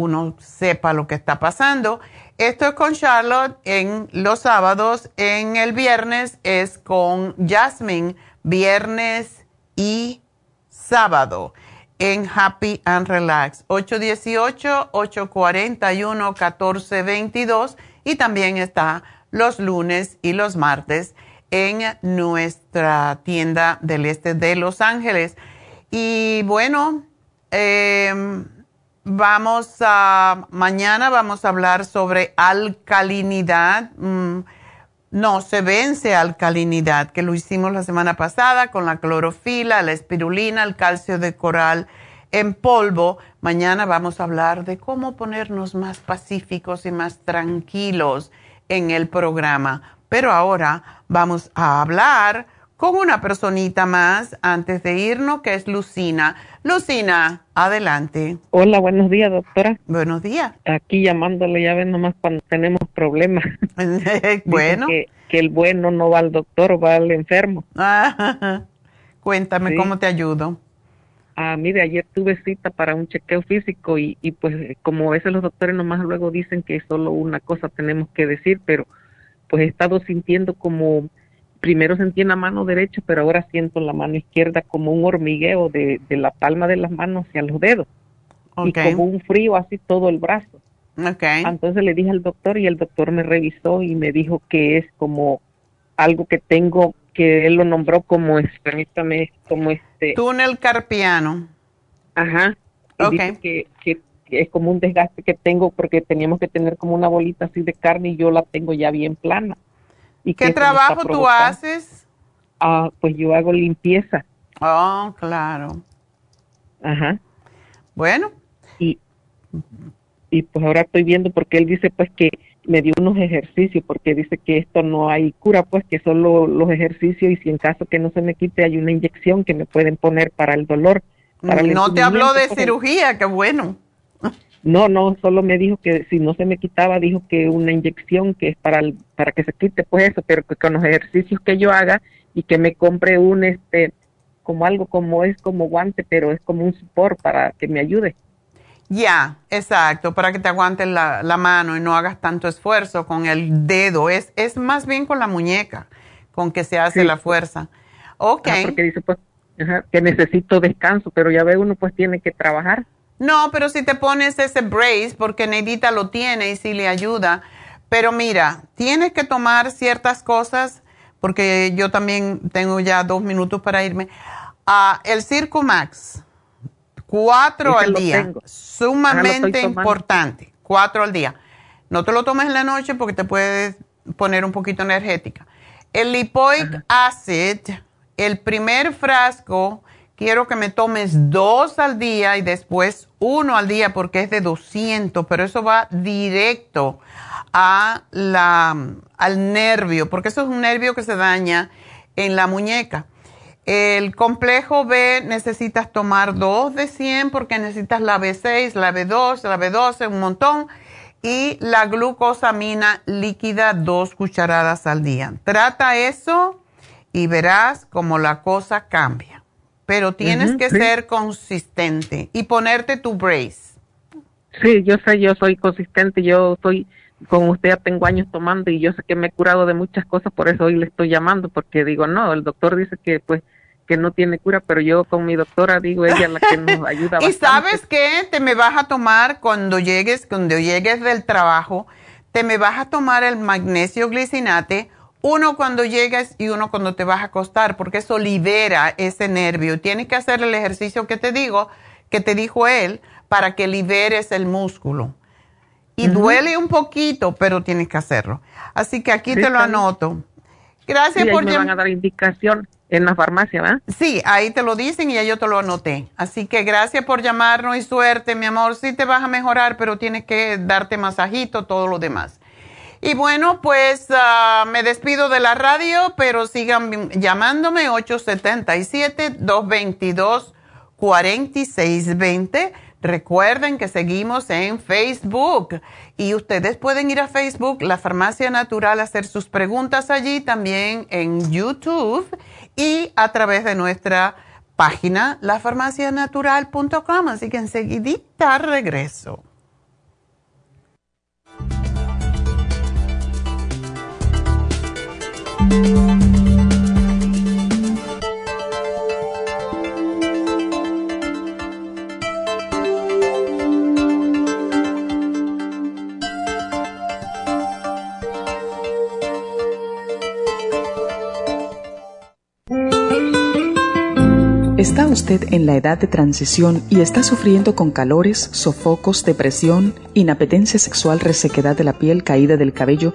uno sepa lo que está pasando. Esto es con Charlotte en los sábados, en el viernes es con Jasmine, viernes y sábado en Happy and Relax, 818-841-1422 y también está los lunes y los martes en nuestra tienda del este de Los Ángeles. Y bueno, eh, Vamos a, mañana vamos a hablar sobre alcalinidad. Mm, no, se vence alcalinidad, que lo hicimos la semana pasada con la clorofila, la espirulina, el calcio de coral en polvo. Mañana vamos a hablar de cómo ponernos más pacíficos y más tranquilos en el programa. Pero ahora vamos a hablar con una personita más antes de irnos, que es Lucina. Lucina, adelante. Hola, buenos días, doctora. Buenos días. Aquí llamándole, ya ven nomás cuando tenemos problemas. [laughs] bueno. Que, el bueno no va al doctor, va al enfermo. [laughs] Cuéntame, ¿cómo te ayudo? Ah, mire, ayer tuve cita para un chequeo físico y, y pues como a veces los doctores nomás luego dicen que solo una cosa tenemos que decir, pero pues he estado sintiendo como, primero sentí en la mano derecha, pero ahora siento en la mano izquierda como un hormigueo de, de la palma de las manos hacia los dedos. Y como un frío así todo el brazo. Okay. Entonces le dije al doctor y el doctor me revisó y me dijo que es como algo que tengo que él lo nombró como, permítame, como este... Túnel carpiano. Ajá. Y que, que, es como un desgaste que tengo porque teníamos que tener como una bolita así de carne y yo la tengo ya bien plana. Y ¿Qué trabajo tú haces? Ah, pues yo hago limpieza. Oh, claro. Ajá. Bueno. Y, y pues ahora estoy viendo porque él dice pues que me dio unos ejercicios porque dice que esto no hay cura, pues que solo los ejercicios y si en caso que no se me quite hay una inyección que me pueden poner para el dolor. Para no te habló de cirugía, qué bueno. No, no, solo me dijo que si no se me quitaba, dijo que una inyección que es para para que se quite pues eso, pero que con los ejercicios que yo haga y que me compre un este como algo como es como guante, pero es como un support para que me ayude. Ya, exacto, para que te aguantes la, la, mano y no hagas tanto esfuerzo con el dedo. Es, es más bien con la muñeca con que se hace la fuerza. Ok. porque dice pues que necesito descanso, pero ya ve uno pues tiene que trabajar. No, pero si te pones ese brace, porque Neidita lo tiene y sí le ayuda. Pero mira, tienes que tomar ciertas cosas, porque yo también tengo ya dos minutos para irme. Ah, el Circo Max Cuatro al día. Sumamente importante. Cuatro al día. No te lo tomes en la noche porque te puedes poner un poquito energética. El lipoic acid, el primer frasco, quiero que me tomes dos al día y después uno al día porque es de 200, pero eso va directo a la, al nervio, porque eso es un nervio que se daña en la muñeca. El complejo B necesitas tomar dos de 100 porque necesitas la B6, la B2, la B12, un montón. Y la glucosamina líquida, dos cucharadas al día. Trata eso y verás cómo la cosa cambia. Pero tienes que ser consistente y ponerte tu brace. Sí, yo sé, yo soy consistente, yo soy con usted ya tengo años tomando y yo sé que me he curado de muchas cosas, por eso hoy le estoy llamando, porque digo, no, el doctor dice que pues que no tiene cura, pero yo con mi doctora digo, ella es la que nos [laughs] ayuda ¿Y sabes qué? Te me vas a tomar cuando llegues, cuando llegues del trabajo, te me vas a tomar el magnesio glicinate, uno cuando llegues y uno cuando te vas a acostar, porque eso libera ese nervio. Tienes que hacer el ejercicio que te digo, que te dijo él, para que liberes el músculo. Y duele un poquito, pero tienes que hacerlo. Así que aquí te lo anoto. Gracias por me van a dar indicación en la farmacia, ¿verdad? Sí, ahí te lo dicen y ya yo te lo anoté. Así que gracias por llamarnos y suerte, mi amor. Sí te vas a mejorar, pero tienes que darte masajito, todo lo demás. Y bueno, pues ah, me despido de la radio, pero sigan llamándome 877-222-4620. Recuerden que seguimos en Facebook y ustedes pueden ir a Facebook, la Farmacia Natural, hacer sus preguntas allí, también en YouTube y a través de nuestra página, lafarmacianatural.com. Así que enseguidita regreso. ¿Está usted en la edad de transición y está sufriendo con calores, sofocos, depresión, inapetencia sexual, resequedad de la piel, caída del cabello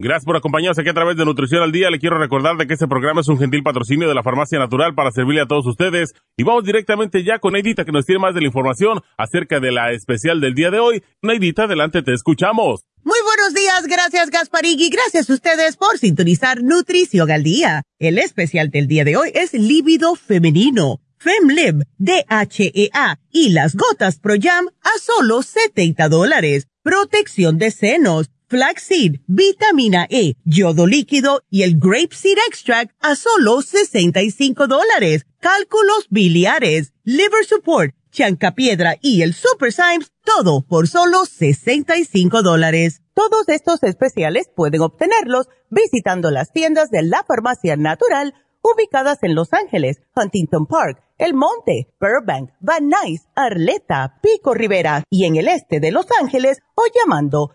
Gracias por acompañarnos aquí a través de Nutrición al Día. Le quiero recordar de que este programa es un gentil patrocinio de la Farmacia Natural para servirle a todos ustedes. Y vamos directamente ya con Neidita que nos tiene más de la información acerca de la especial del día de hoy. Neidita, adelante, te escuchamos. Muy buenos días, gracias Gasparigui, gracias a ustedes por sintonizar Nutrición al Día. El especial del día de hoy es líbido femenino, FemLib, DHEA y las gotas Pro Jam a solo 70 dólares. Protección de senos flaxseed, vitamina E, yodo líquido y el grape seed extract a solo 65 dólares. Cálculos biliares, liver support, chancapiedra y el super Symes, todo por solo 65 dólares. Todos estos especiales pueden obtenerlos visitando las tiendas de la farmacia natural ubicadas en Los Ángeles, Huntington Park, El Monte, Burbank, Van Nuys, Arleta, Pico Rivera y en el este de Los Ángeles o llamando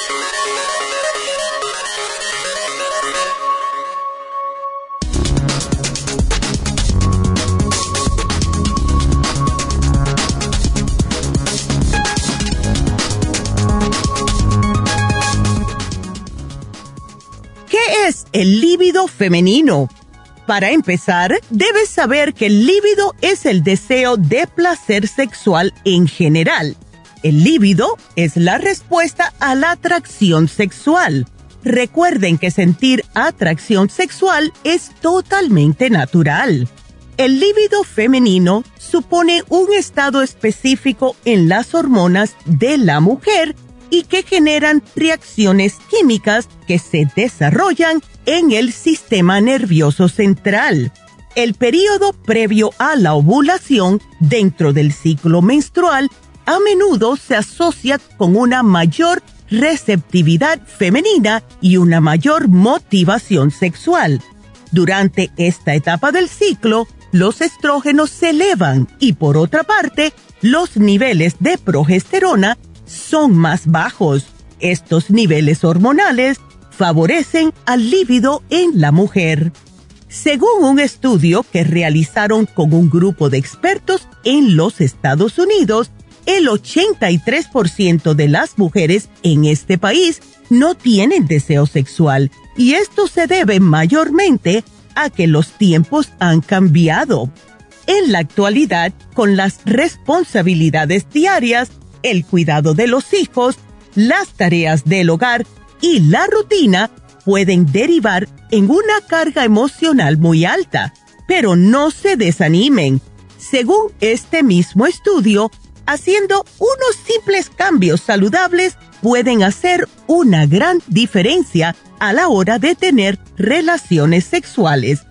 Es el líbido femenino? Para empezar, debes saber que el líbido es el deseo de placer sexual en general. El líbido es la respuesta a la atracción sexual. Recuerden que sentir atracción sexual es totalmente natural. El líbido femenino supone un estado específico en las hormonas de la mujer y que generan reacciones químicas que se desarrollan en el sistema nervioso central. El periodo previo a la ovulación dentro del ciclo menstrual a menudo se asocia con una mayor receptividad femenina y una mayor motivación sexual. Durante esta etapa del ciclo, los estrógenos se elevan y por otra parte, los niveles de progesterona son más bajos. Estos niveles hormonales favorecen al líbido en la mujer. Según un estudio que realizaron con un grupo de expertos en los Estados Unidos, el 83% de las mujeres en este país no tienen deseo sexual y esto se debe mayormente a que los tiempos han cambiado. En la actualidad, con las responsabilidades diarias, el cuidado de los hijos, las tareas del hogar y la rutina pueden derivar en una carga emocional muy alta. Pero no se desanimen. Según este mismo estudio, haciendo unos simples cambios saludables pueden hacer una gran diferencia a la hora de tener relaciones sexuales.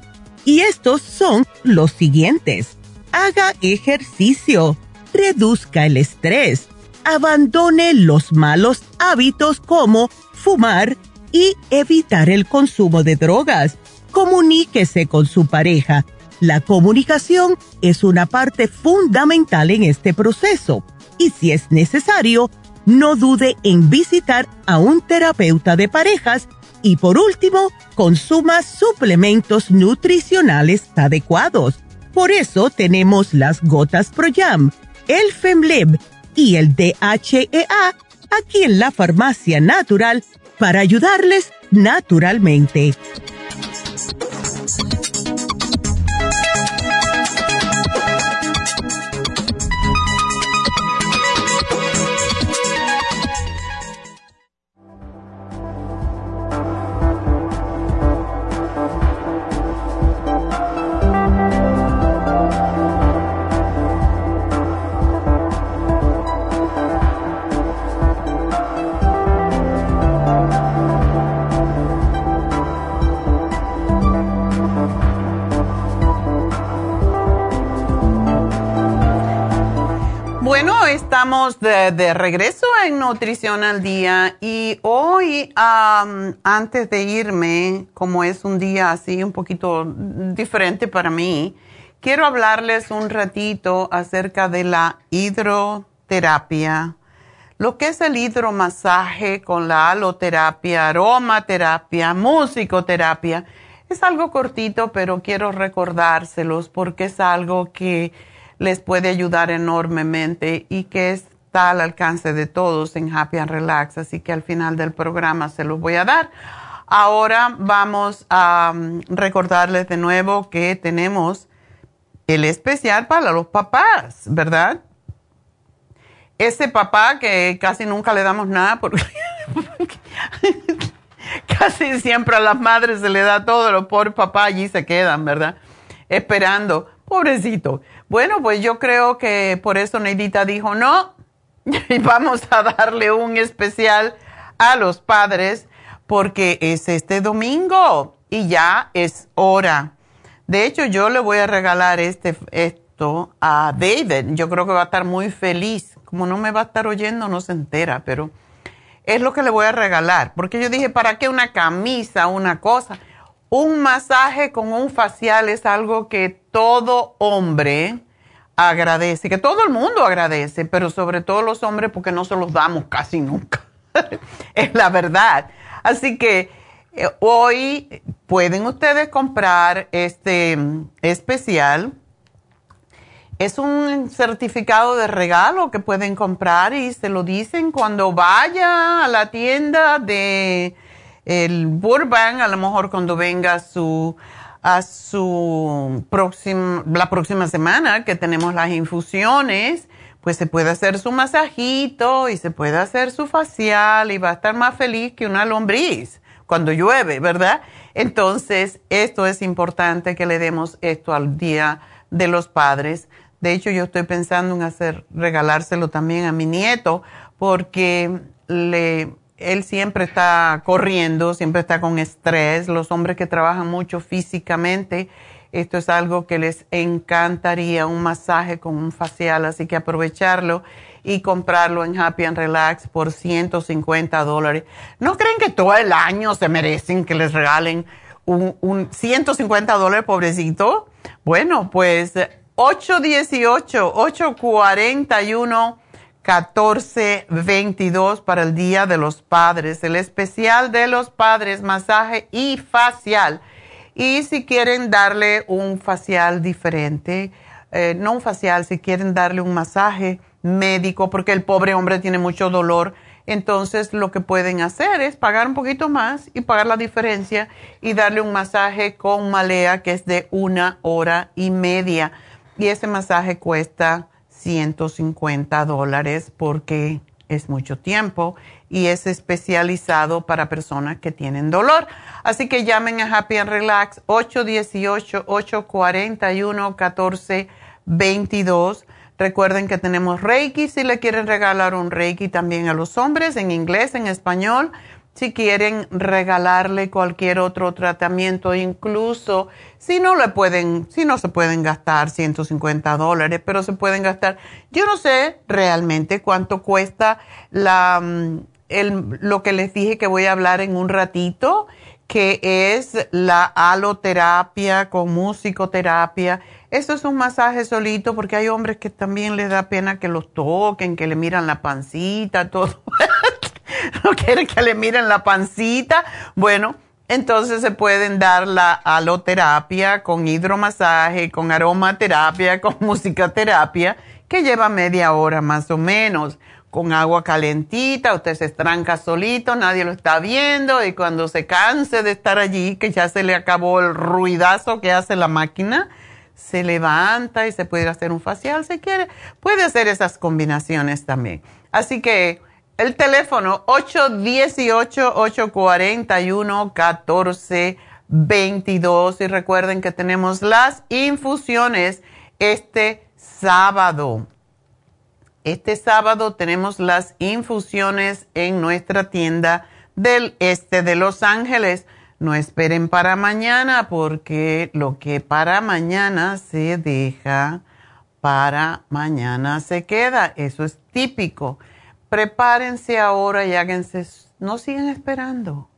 Y estos son los siguientes. Haga ejercicio, reduzca el estrés, abandone los malos hábitos como fumar y evitar el consumo de drogas. Comuníquese con su pareja. La comunicación es una parte fundamental en este proceso y si es necesario, no dude en visitar a un terapeuta de parejas y por último, consuma suplementos nutricionales adecuados. Por eso tenemos las gotas ProYam, el FemLib, y el DHEA aquí en la farmacia natural para ayudarles naturalmente. Estamos de, regreso en Nutrición al Día y hoy, antes de irme, como es un día así un poquito diferente para mí, quiero hablarles un ratito acerca de la hidroterapia. Lo que es el hidromasaje con la aloterapia, aromaterapia, musicoterapia, es algo cortito, pero quiero recordárselos porque es algo que les puede ayudar enormemente y que está al alcance de todos en Happy and Relax. Así que al final del programa se los voy a dar. Ahora vamos a um, recordarles de nuevo que tenemos el especial para los papás, ¿verdad? Ese papá que casi nunca le damos nada porque [laughs] casi siempre a las madres se le da todo, los pobres papás allí se quedan, ¿verdad? Esperando. Pobrecito. Bueno, pues yo creo que por eso Neidita dijo no [laughs] y vamos a darle un especial a los padres porque es este domingo y ya es hora. De hecho, yo le voy a regalar este, esto a David. Yo creo que va a estar muy feliz. Como no me va a estar oyendo, no se entera, pero es lo que le voy a regalar. Porque yo dije, ¿para qué una camisa, una cosa? Un masaje con un facial es algo que todo hombre agradece, que todo el mundo agradece, pero sobre todo los hombres porque no se los damos casi nunca. [laughs] es la verdad. Así que eh, hoy pueden ustedes comprar este especial. Es un certificado de regalo que pueden comprar y se lo dicen cuando vaya a la tienda de el Burbank, a lo mejor cuando venga su, a su próxima, la próxima semana que tenemos las infusiones, pues se puede hacer su masajito y se puede hacer su facial y va a estar más feliz que una lombriz cuando llueve, ¿verdad? Entonces, esto es importante que le demos esto al Día de los Padres. De hecho, yo estoy pensando en hacer, regalárselo también a mi nieto porque le, él siempre está corriendo, siempre está con estrés. Los hombres que trabajan mucho físicamente, esto es algo que les encantaría, un masaje con un facial, así que aprovecharlo y comprarlo en Happy and Relax por 150 dólares. ¿No creen que todo el año se merecen que les regalen un, un 150 dólares, pobrecito? Bueno, pues 818, 841. 1422 para el Día de los Padres, el especial de los padres, masaje y facial. Y si quieren darle un facial diferente, eh, no un facial, si quieren darle un masaje médico, porque el pobre hombre tiene mucho dolor, entonces lo que pueden hacer es pagar un poquito más y pagar la diferencia y darle un masaje con malea que es de una hora y media. Y ese masaje cuesta 150 dólares porque es mucho tiempo y es especializado para personas que tienen dolor. Así que llamen a Happy and Relax 818-841-1422. Recuerden que tenemos Reiki si le quieren regalar un Reiki también a los hombres en inglés, en español si quieren regalarle cualquier otro tratamiento, incluso si no le pueden, si no se pueden gastar 150 dólares, pero se pueden gastar, yo no sé realmente cuánto cuesta la, mm, el, lo que les dije que voy a hablar en un ratito, que es la aloterapia con musicoterapia. Eso es un masaje solito porque hay hombres que también les da pena que los toquen, que le miran la pancita, todo. [laughs] [laughs] no quiere que le miren la pancita. Bueno, entonces se pueden dar la aloterapia con hidromasaje, con aromaterapia, con [laughs] musicoterapia, que lleva media hora más o menos, con agua calentita, usted se estranca solito, nadie lo está viendo y cuando se canse de estar allí, que ya se le acabó el ruidazo que hace la máquina, se levanta y se puede hacer un facial si quiere. Puede hacer esas combinaciones también. Así que el teléfono 818-841-1422 y recuerden que tenemos las infusiones este sábado. Este sábado tenemos las infusiones en nuestra tienda del este de Los Ángeles. No esperen para mañana porque lo que para mañana se deja para mañana se queda. Eso es típico. Prepárense ahora y háganse, no sigan esperando.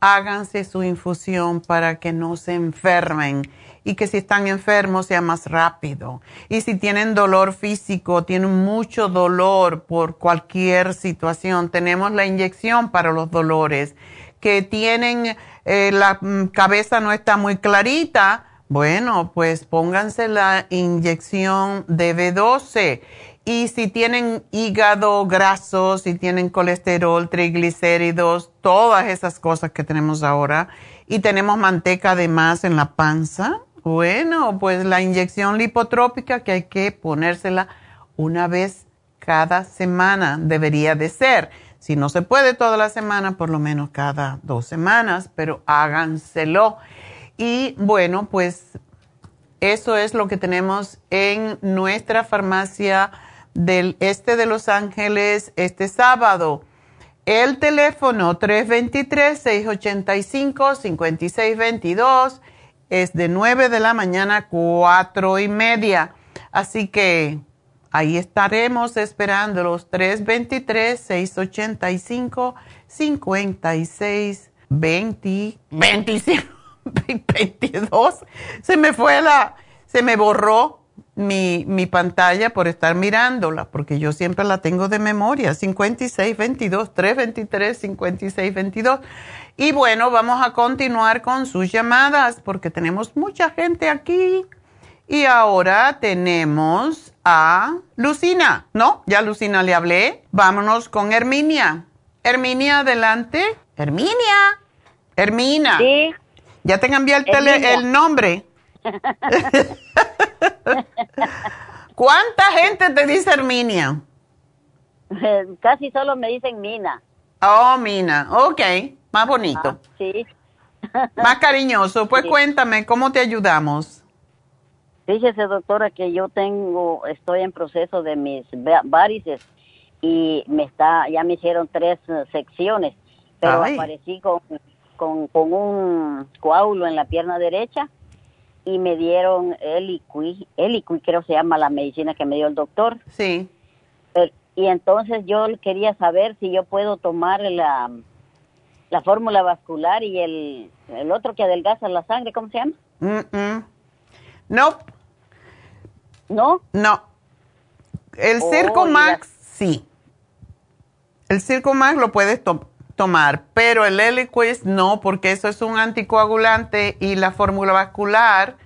Háganse su infusión para que no se enfermen y que si están enfermos sea más rápido. Y si tienen dolor físico, tienen mucho dolor por cualquier situación, tenemos la inyección para los dolores. Que tienen eh, la mm, cabeza no está muy clarita, bueno, pues pónganse la inyección de B12. Y si tienen hígado graso, si tienen colesterol, triglicéridos, todas esas cosas que tenemos ahora, y tenemos manteca de más en la panza, bueno, pues la inyección lipotrópica que hay que ponérsela una vez cada semana debería de ser. Si no se puede toda la semana, por lo menos cada dos semanas, pero háganselo. Y bueno, pues eso es lo que tenemos en nuestra farmacia del este de Los Ángeles este sábado. El teléfono 323-685-5622 es de 9 de la mañana a 4 y media. Así que ahí estaremos esperando los 323-685-5622. 22. [laughs] Se me fue la, se me borró mi, mi, pantalla por estar mirándola, porque yo siempre la tengo de memoria, 5622, 323, 5622. Y bueno, vamos a continuar con sus llamadas, porque tenemos mucha gente aquí. Y ahora tenemos a Lucina, ¿no? Ya Lucina le hablé. Vámonos con Herminia. Herminia, adelante. Herminia. Hermina. Sí. Ya te cambié el, tele, el nombre. [laughs] ¿Cuánta gente te dice Herminia? Casi solo me dicen Mina. Oh, Mina. Ok, más bonito. Ah, sí. [laughs] más cariñoso. Pues cuéntame, ¿cómo te ayudamos? Fíjese, doctora, que yo tengo, estoy en proceso de mis varices y me está, ya me hicieron tres eh, secciones, pero aparecí con con, con un coágulo en la pierna derecha y me dieron Eliqui, Eliqui creo se llama la medicina que me dio el doctor. Sí. y entonces yo quería saber si yo puedo tomar la, la fórmula vascular y el, el otro que adelgaza la sangre, ¿cómo se llama? No. ¿No? No. El oh, Circo Max, sí. El Circo Max lo puedes tomar tomar, pero el Eliquis no, porque eso es un anticoagulante y la fórmula vascular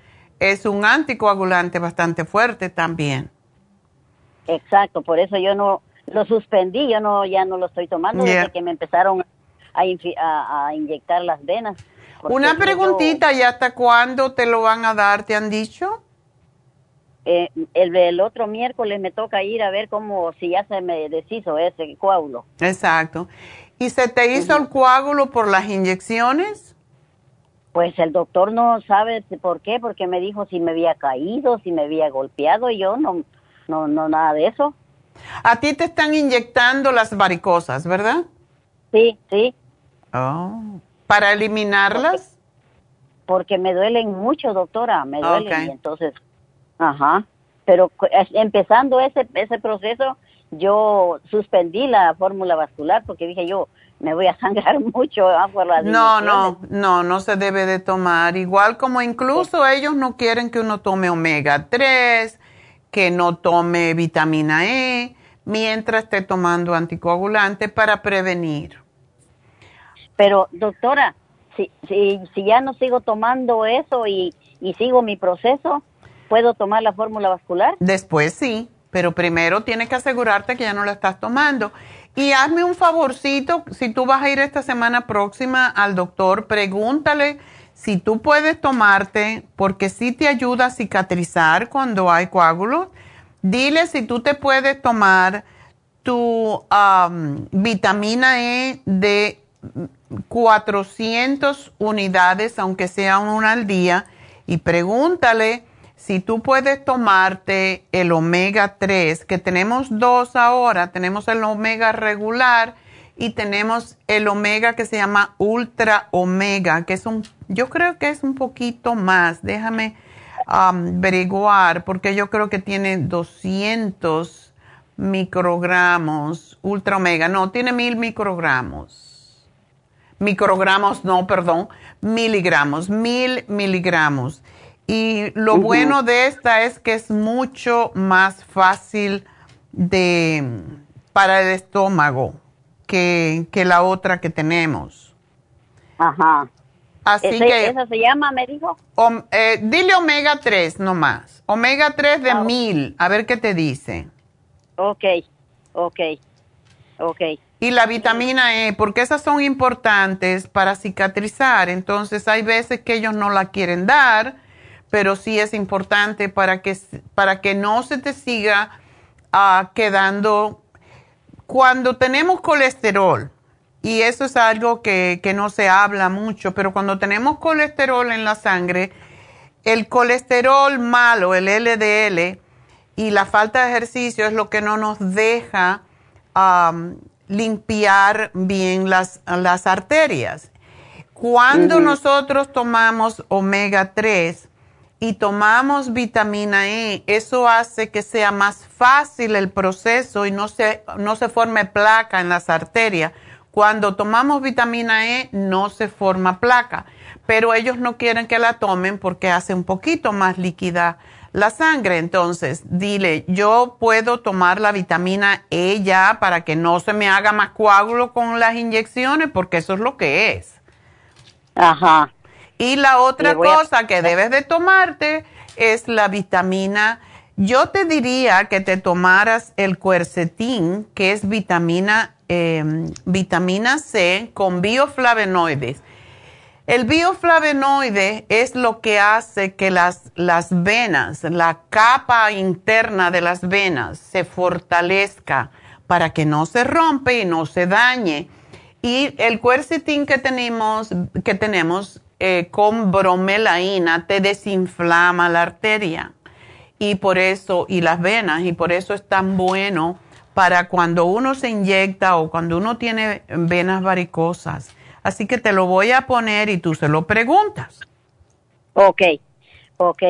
es un anticoagulante bastante fuerte también. Exacto, por eso yo no lo suspendí, yo no ya no lo estoy tomando desde que me empezaron a, a, inyectar las venas. Una preguntita, ¿y hasta cuándo te lo van a dar? ¿Te han dicho? Eh, el, el, otro miércoles me toca ir a ver cómo, si ya se me deshizo ese coágulo. Exacto. ¿Y se te hizo el coágulo por las inyecciones? Pues el doctor no sabe por qué, porque me dijo si me había caído, si me había golpeado, y yo no, no, no, nada de eso. A ti te están inyectando las varicosas, ¿verdad? Sí, sí. Oh. ¿Para eliminarlas? Porque, me duelen mucho, doctora, me duelen, y entonces, ajá. Pero empezando ese, ese proceso, yo suspendí la fórmula vascular porque dije yo me voy a [laughs] sangrar mucho por la No, no, no, no se debe de tomar. Igual como incluso ellos no quieren que uno tome omega 3, que no tome vitamina E, mientras esté tomando anticoagulante para prevenir. Pero doctora, si, si, si ya no sigo tomando eso y, y sigo mi proceso, ¿puedo tomar la fórmula vascular? Después sí pero primero tienes que asegurarte que ya no la estás tomando. Y hazme un favorcito, si tú vas a ir esta semana próxima al doctor, pregúntale si tú puedes tomarte, porque sí te ayuda a cicatrizar cuando hay coágulos. Dile si tú te puedes tomar tu vitamina E de 400 unidades, aunque sea una al día, y pregúntale si tú puedes tomarte el omega 3, que tenemos dos ahora, tenemos el omega regular y tenemos el omega que se llama ultra omega, que es un, yo creo que es un poquito más, déjame, averiguar, porque yo creo que tiene 200 microgramos, ultra omega, no, tiene mil microgramos. Microgramos, no, perdón, miligramos, mil miligramos. Y lo bueno de esta es que es mucho más fácil de, para el estómago que, que la otra que tenemos. Ajá. Así que... ¿Esa se llama, me dijo? Eh, dile omega 3 nomás. Omega 3 de ah, mil. A ver qué te dice. Ok, ok, ok. Y la vitamina E, porque esas son importantes para cicatrizar. Entonces hay veces que ellos no la quieren dar, pero sí es importante para que, para que no se te siga uh, quedando. Cuando tenemos colesterol, y eso es algo que, no se habla mucho, pero cuando tenemos colesterol en la sangre, el colesterol malo, el LDL, y la falta de ejercicio es lo que no nos deja limpiar bien las, las arterias. Cuando nosotros tomamos omega 3 y tomamos vitamina E, eso hace que sea más fácil el proceso y no se, no se forme placa en las arterias cuando tomamos vitamina E no se forma placa, pero ellos no quieren que la tomen porque hace un poquito más líquida la sangre. Entonces, dile, yo puedo tomar la vitamina E ya para que no se me haga más coágulo con las inyecciones, porque eso es lo que es. Ajá. Y la otra cosa que debes de tomarte es la vitamina yo te diría que te tomaras el cuercetín, que es vitamina Em, vitamina C con bioflavonoides. El bioflavonoide es lo que hace que las, las venas, la capa interna de las venas se fortalezca para que no se rompe y no se dañe. Y el cuercetín que tenemos, que tenemos eh, con bromelaína te desinflama la arteria y por eso, y las venas, y por eso es tan bueno para cuando uno se inyecta o cuando uno tiene venas varicosas. Así que te lo voy a poner y tú se lo preguntas. Ok, ok.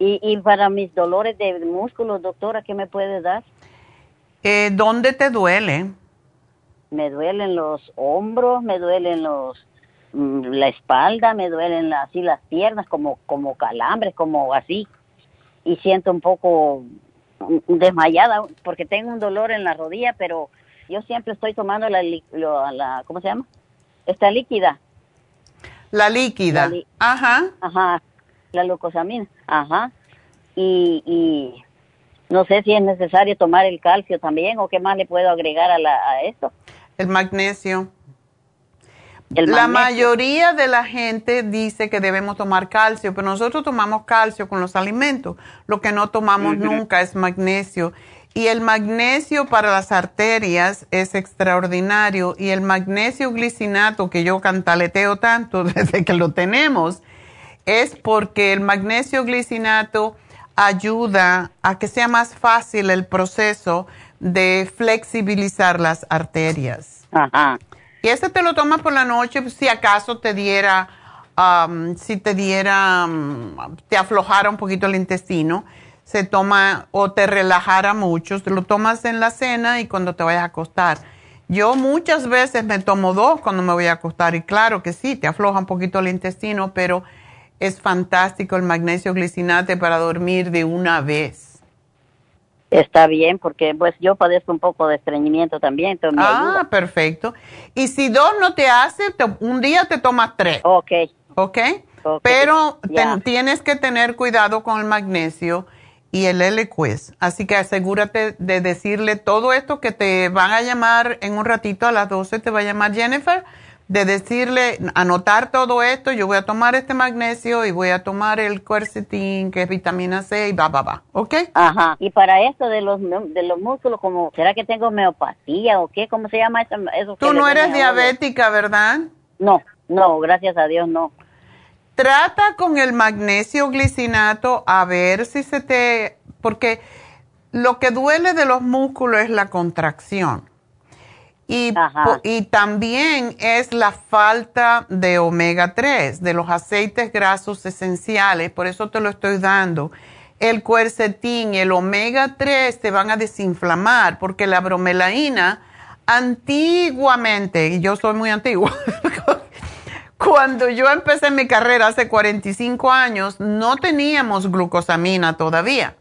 ¿Y, y para mis dolores de músculos, doctora, qué me puede dar? Eh, ¿Dónde te duele? Me duelen los hombros, me duelen los la espalda, me duelen así las piernas como como calambres, como así. Y siento un poco desmayada porque tengo un dolor en la rodilla, pero yo siempre estoy tomando la, la ¿cómo se llama? Esta líquida. La líquida. ajá. Ajá. La glucosamina. Ajá. Y, y no sé si es necesario tomar el calcio también o qué más le puedo agregar a, la, a esto. El magnesio la mayoría de la gente dice que debemos tomar calcio, pero nosotros tomamos calcio con los alimentos. Lo que no tomamos nunca es magnesio. Y el magnesio para las arterias es extraordinario. Y el magnesio glicinato, que yo cantaleteo tanto [laughs] desde que lo tenemos, es porque el magnesio glicinato ayuda a que sea más fácil el proceso de flexibilizar las arterias. Ajá. Y este te lo tomas por la noche si acaso te diera, um, si te diera, te aflojara un poquito el intestino, se toma o te relajara mucho, te lo tomas en la cena y cuando te vayas a acostar. Yo muchas veces me tomo dos cuando me voy a acostar y claro que sí, te afloja un poquito el intestino, pero es fantástico el magnesio glicinate para dormir de una vez. Está bien, porque pues yo padezco un poco de estreñimiento también. ah, perfecto. Y si dos no te hace, un día te tomas tres. Ok. Ok. Pero tienes que tener cuidado con el magnesio y el l Así que asegúrate de decirle todo esto que te van a llamar en un ratito a las 12, te va a llamar Jennifer de decirle, anotar todo esto, yo voy a tomar este magnesio y voy a tomar el quercetín, que es vitamina C y va, va, va, ¿ok? Ajá, y para esto de los, de los músculos, como, ¿será que tengo homeopatía o qué? ¿Cómo se llama eso? Tú no eres diabética, ¿verdad? No, no, gracias a Dios no. Trata con el magnesio glicinato a ver si se te, porque lo que duele de los músculos es la contracción Y, y también es la falta de omega 3, de los aceites grasos esenciales, por eso te lo estoy dando. El cuercetín y el omega 3 te van a desinflamar porque la bromelaína antiguamente, y yo soy muy antigua, [laughs] cuando yo empecé mi carrera hace 45 años, no teníamos glucosamina todavía.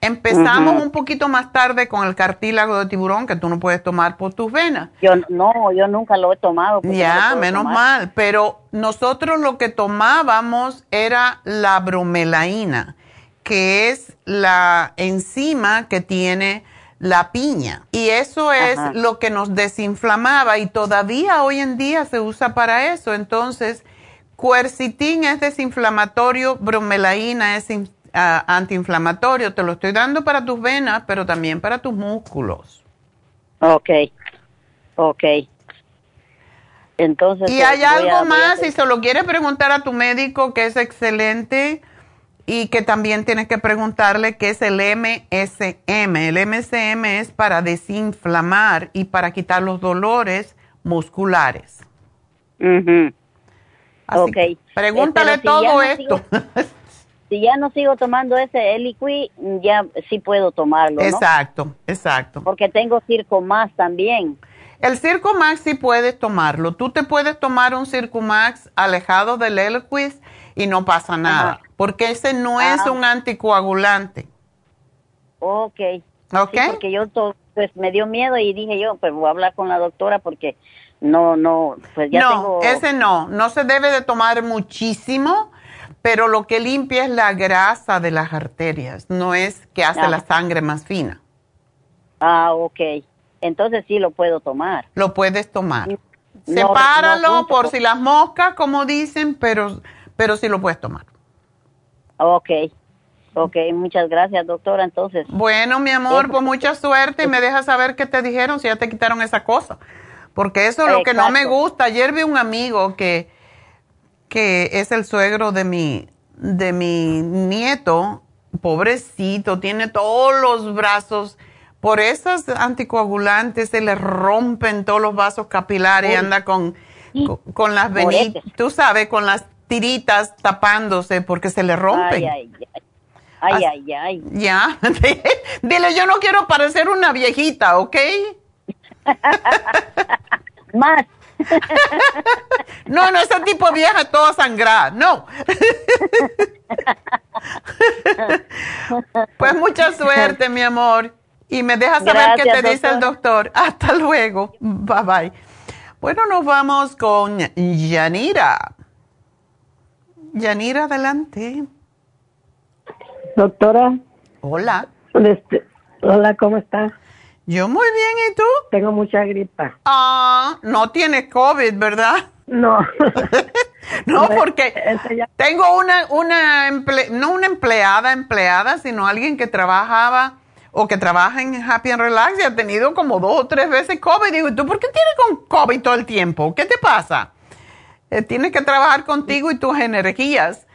Empezamos un poquito más tarde con el cartílago de tiburón que tú no puedes tomar por tus venas. Yo no, yo nunca lo he tomado. Ya, menos mal. Pero nosotros lo que tomábamos era la bromelaína, que es la enzima que tiene la piña. Y eso es lo que nos desinflamaba y todavía hoy en día se usa para eso. Entonces, cuercitín es desinflamatorio, bromelaína es antiinflamatorio. Te lo estoy dando para tus venas, pero también para tus músculos. Ok, ok. Entonces. Y hay algo más, si se lo quieres preguntar a tu médico, que es excelente, y que también tienes que preguntarle qué es el MSM. El MSM es para desinflamar y para quitar los dolores musculares. ok. Pregúntale todo esto. [laughs] si ya no sigo tomando ese Eliqui, ya sí puedo tomarlo. Exacto, exacto. Porque tengo Circo Más también. El Circo Max sí puedes tomarlo. Tú te puedes tomar un Circo Max alejado del Eliquis y no pasa nada, porque ese no es ah. un anticoagulante. Ok. Ok. porque yo pues me dio miedo y dije yo, pues voy a hablar con la doctora porque no, no, pues ya no, ese no, no se debe de tomar muchísimo pero lo que limpia es la grasa de las arterias, no es que hace la sangre más fina. Ah, ok. Entonces sí lo puedo tomar. Lo puedes tomar. Sepáralo por si las moscas, como dicen, pero, pero sí lo puedes tomar. Ok. Ok, muchas gracias, doctora. Entonces. Bueno, mi amor, pues mucha suerte y me dejas saber qué te dijeron si ya te quitaron esa cosa. Porque eso es lo que no me gusta. Ayer vi un amigo que que es el suegro de mi, de mi nieto, pobrecito, tiene todos los brazos, por esas anticoagulantes se le rompen todos los vasos capilares y anda con, con, las venitas, tú sabes, con las tiritas tapándose porque se le rompen. Ay, ay, ay. Ay, Ya, [laughs] dile, yo no quiero parecer una viejita, ¿ok? [laughs] Más. No, no, ese tipo vieja toda sangrada, no. pues mucha suerte, mi amor. Y me dejas saber qué te dice el doctor. Hasta luego. Bye bye. Bueno, nos vamos con Yanira. Yanira, adelante. Doctora. Hola. Este, hola, ¿cómo estás? Yo muy bien, ¿y tú? Tengo mucha gripa. Ah, no tienes COVID, ¿verdad? No. [laughs] no, porque tengo una, una no una empleada, empleada, sino alguien que trabajaba o que trabaja en Happy and Relax y ha tenido como dos o tres veces COVID. Digo, ¿tú por qué tienes con COVID todo el tiempo? ¿Qué te pasa? Eh, tienes que trabajar contigo y tus energías.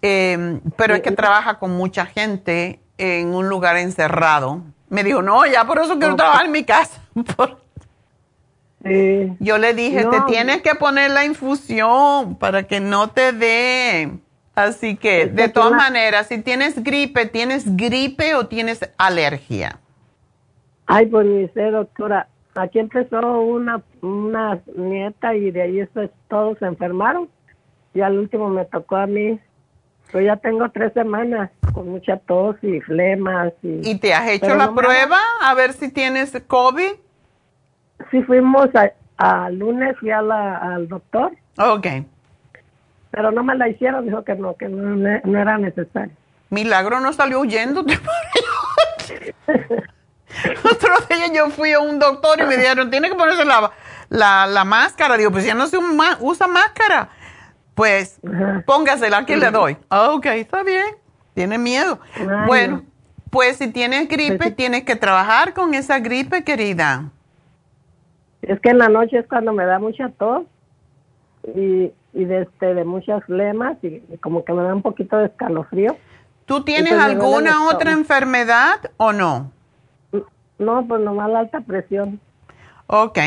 Eh, pero es que trabaja con mucha gente en un lugar encerrado me dijo, no, ya por eso quiero trabajar en mi casa. [laughs] Yo le dije, te tienes que poner la infusión para que no te dé. Así que, de todas maneras, si tienes gripe, ¿tienes gripe o tienes alergia? Ay, pues ni sé, doctora. Aquí empezó una, una nieta y de ahí eso todos se enfermaron. Y al último me tocó a mí. Yo ya tengo tres semanas con mucha tos y flemas. ¿Y, ¿Y te has hecho la prueba a ver si tienes COVID? Sí, fuimos al lunes a la, al doctor. Ok. Pero no me la hicieron, dijo que no, que no, era necesario. Milagro no salió huyendo. [laughs] Otro día yo fui a un doctor y me dijeron, tiene que ponerse la, la, la máscara. Digo, pues ya no se usa máscara. Pues póngasela, aquí le doy. Ok, está bien. Tiene miedo. Bueno, pues si tienes gripe, pues tienes que trabajar con esa gripe, querida. Es que en la noche es cuando me da mucha tos y, y de, este, de muchas flemas y, como que me da un poquito de escalofrío. ¿Tú tienes alguna otra enfermedad o no? No, pues nomás la alta presión. Ok.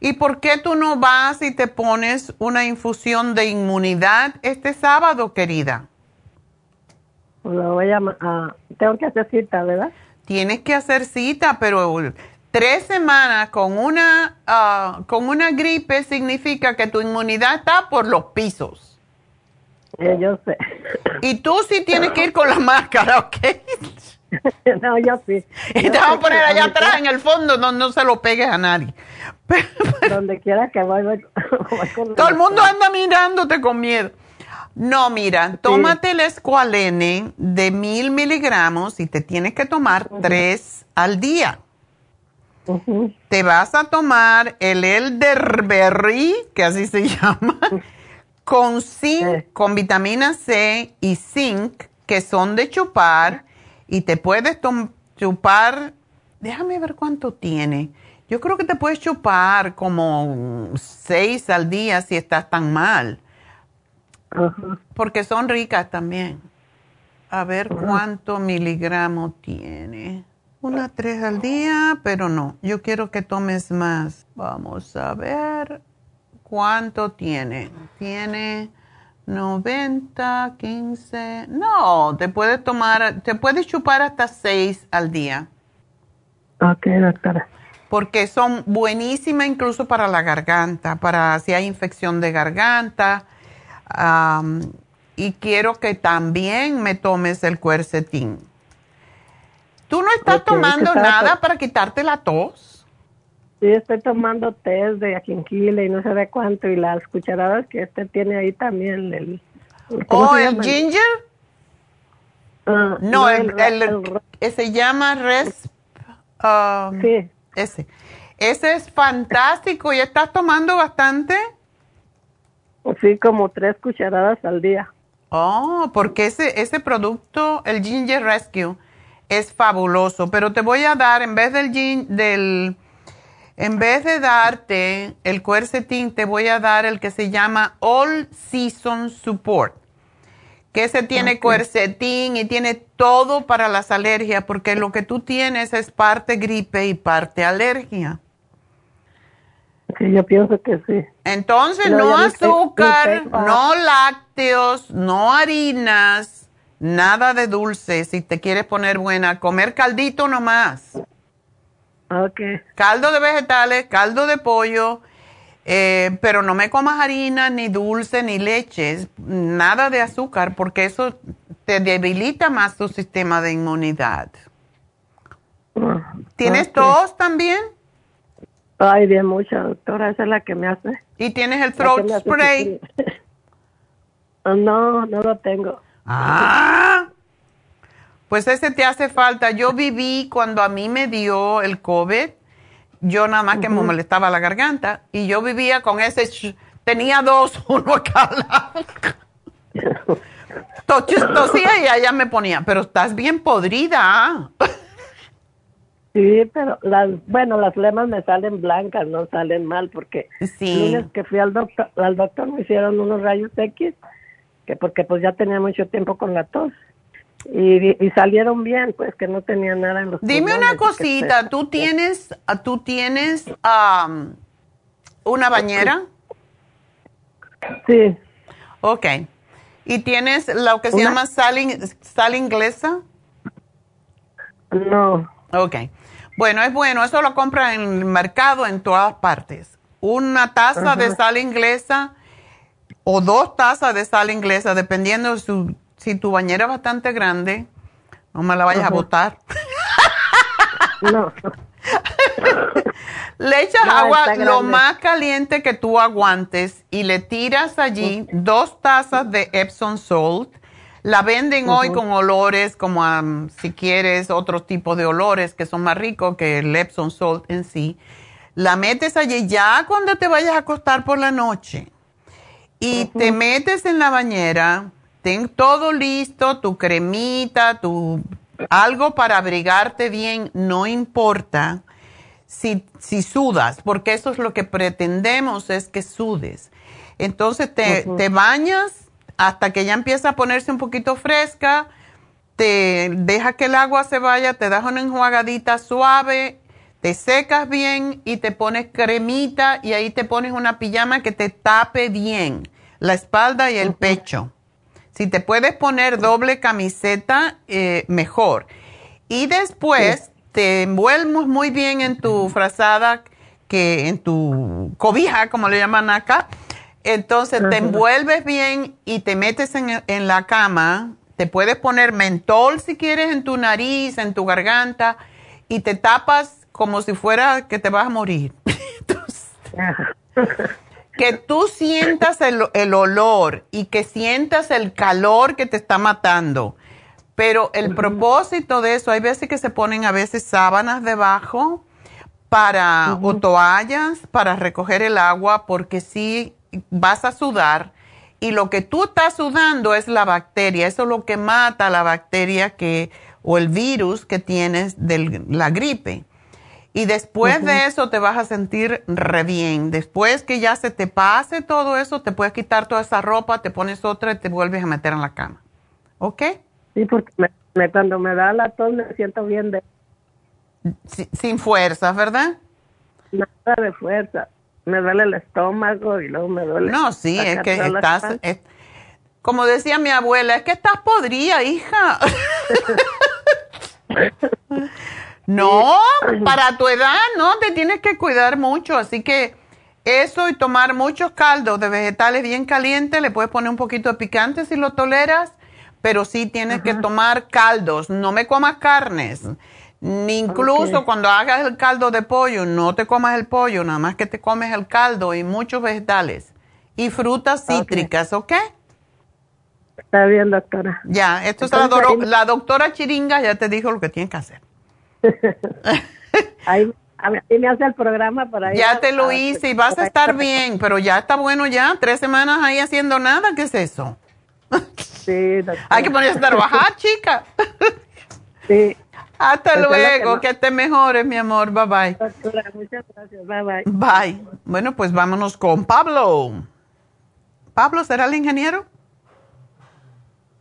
¿Y por qué tú no vas y te pones una infusión de inmunidad este sábado, querida? Lo voy a, tengo que hacer cita, ¿verdad? Tienes que hacer cita, pero tres semanas con una, ah, con una gripe significa que tu inmunidad está por los pisos. Eh, yo sé. Y tú sí tienes que ir con la máscara, ¿ok? [laughs] [laughs] no, yo sí. Y te vamos a poner allá atrás, en el fondo, no, no se lo pegues a nadie. [laughs] Donde quiera que vaya. [laughs] Todo el mundo anda mirándote con miedo. No, mira, tómate el escualene de mil miligramos y te tienes que tomar tres al día. Te vas a tomar el elderberry, que así se llama, con zinc, con vitamina C y zinc, que son de chupar, y te puedes chupar, déjame ver cuánto tiene. Yo creo que te puedes chupar como seis al día si estás tan mal. Porque son ricas también. A ver cuánto miligramo tiene. Una tres al día, pero no. Yo quiero que tomes más. Vamos a ver cuánto tiene. Tiene 90, 15. No, te puedes tomar, te puedes chupar hasta seis al día. Ok, doctora porque son buenísimas incluso para la garganta, para si hay infección de garganta. y quiero que también me tomes el cuercetín. ¿Tú no estás tomando nada para quitarte la tos? Sí, estoy tomando té de ajenquile y no sé de cuánto, y las cucharadas que este tiene ahí también. El, ¿Oh, el ginger? Ah, no, el, se llama res... sí ese. Ese es fantástico. ¿Y estás tomando bastante? Sí, como tres cucharadas al día. Oh, porque ese, ese producto, el Ginger Rescue, es fabuloso. Pero te voy a dar, en vez del, del en vez de darte el cuercetín, te voy a dar el que se llama All Season Support que se tiene cuercetín y tiene todo para las alergias, porque lo que tú tienes es parte gripe y parte alergia. Sí, yo pienso que sí. Entonces, no azúcar, no lácteos, no harinas, nada de dulce, si te quieres poner buena. Comer caldito nomás. Ok. Caldo de vegetales, caldo de pollo, eh, pero no me comas harina, ni dulce, ni leche, nada de azúcar, porque eso te debilita más tu sistema de inmunidad. ¿Tienes tos también? Ay, bien mucha, doctora, esa es la que me hace. ¿Y tienes el throat spray? [laughs] no, no lo tengo. Ah, pues ese te hace falta. Yo viví cuando a mí me dio el COVID yo nada más que me molestaba la garganta y yo vivía con ese, tenía dos, [laughs] uno acá. Tosía y allá me ponía, pero estás bien podrida. Sí, pero las, bueno, las lemas me salen blancas, no salen mal, porque sí. lunes que fui al doctor, al doctor me hicieron unos rayos X, que porque pues ya tenía mucho tiempo con la tos. Y, salieron bien, pues que no tenía nada en los Dime una cosita, ¿tú tienes, tú tienes una bañera? Sí. Ok. ¿Y tienes lo que se llama sal, sal inglesa? No. Ok. Bueno, es bueno, eso lo compran en el mercado en todas partes. Una taza de sal inglesa o dos tazas de sal inglesa, dependiendo de su si tu bañera es bastante grande, no me la vayas a botar. no. [laughs] le echas agua lo más caliente que tú aguantes y le tiras allí dos tazas de Epsom Salt. La venden hoy con olores como si quieres otro tipo de olores que son más ricos que el Epsom Salt en sí. La metes allí ya cuando te vayas a acostar por la noche y te metes en la bañera ten todo listo, tu cremita, tu algo para abrigarte bien, no importa si, si sudas, porque eso es lo que pretendemos, es que sudes. Entonces te, te bañas hasta que ya empieza a ponerse un poquito fresca, te deja que el agua se vaya, te das una enjuagadita suave, te secas bien y te pones cremita y ahí te pones una pijama que te tape bien la espalda y el pecho. Si te puedes poner doble camiseta, eh, mejor. Y después te envuelves muy bien en tu frazada, que en tu cobija, como le llaman acá. Entonces te envuelves bien y te metes en, en la cama. Te puedes poner mentol si quieres en tu nariz, en tu garganta y te tapas como si fuera que te vas a morir. [laughs] [laughs] que tú sientas el, olor y que sientas el calor que te está matando. Pero el propósito de eso, hay veces que se ponen a veces sábanas debajo para o toallas para recoger el agua porque si vas a sudar y lo que tú estás sudando es la bacteria, eso es lo que mata la bacteria que o el virus que tienes de la gripe. Y después de eso te vas a sentir re bien. Después que ya se te pase todo eso, te puedes quitar toda esa ropa, te pones otra y te vuelves a meter en la cama. ¿Ok? Sí, porque me, cuando me da la tos me siento bien de... sin fuerzas, ¿verdad? Nada de fuerza. Me duele el estómago y luego me duele... No, sí, es que estás... como decía mi abuela, es que estás podrida, hija. [laughs] [laughs] No, para tu edad no, te tienes que cuidar mucho, así que eso y tomar muchos caldos de vegetales bien calientes, le puedes poner un poquito de picante si lo toleras, pero sí tienes que tomar caldos, no me comas carnes, ni incluso cuando hagas el caldo de pollo, no te comas el pollo, nada más que te comes el caldo y muchos vegetales. Y frutas cítricas, ¿ok? Está bien, doctora. Ya, esto es la, la doctora Chiringa, ya te dijo lo que tienes que hacer. Ahí, me hace el programa para Ya te lo hice y vas a estar bien, pero ya está bueno ya. Tres semanas ahí haciendo nada, ¿qué es eso? Sí, Hay que ponerse a trabajar, chica. sí. Hasta luego, que, te mejores, mi amor. Bye bye. muchas gracias. Bye bye. Bye. Bueno, pues vámonos con Pablo. ¿Pablo será el ingeniero?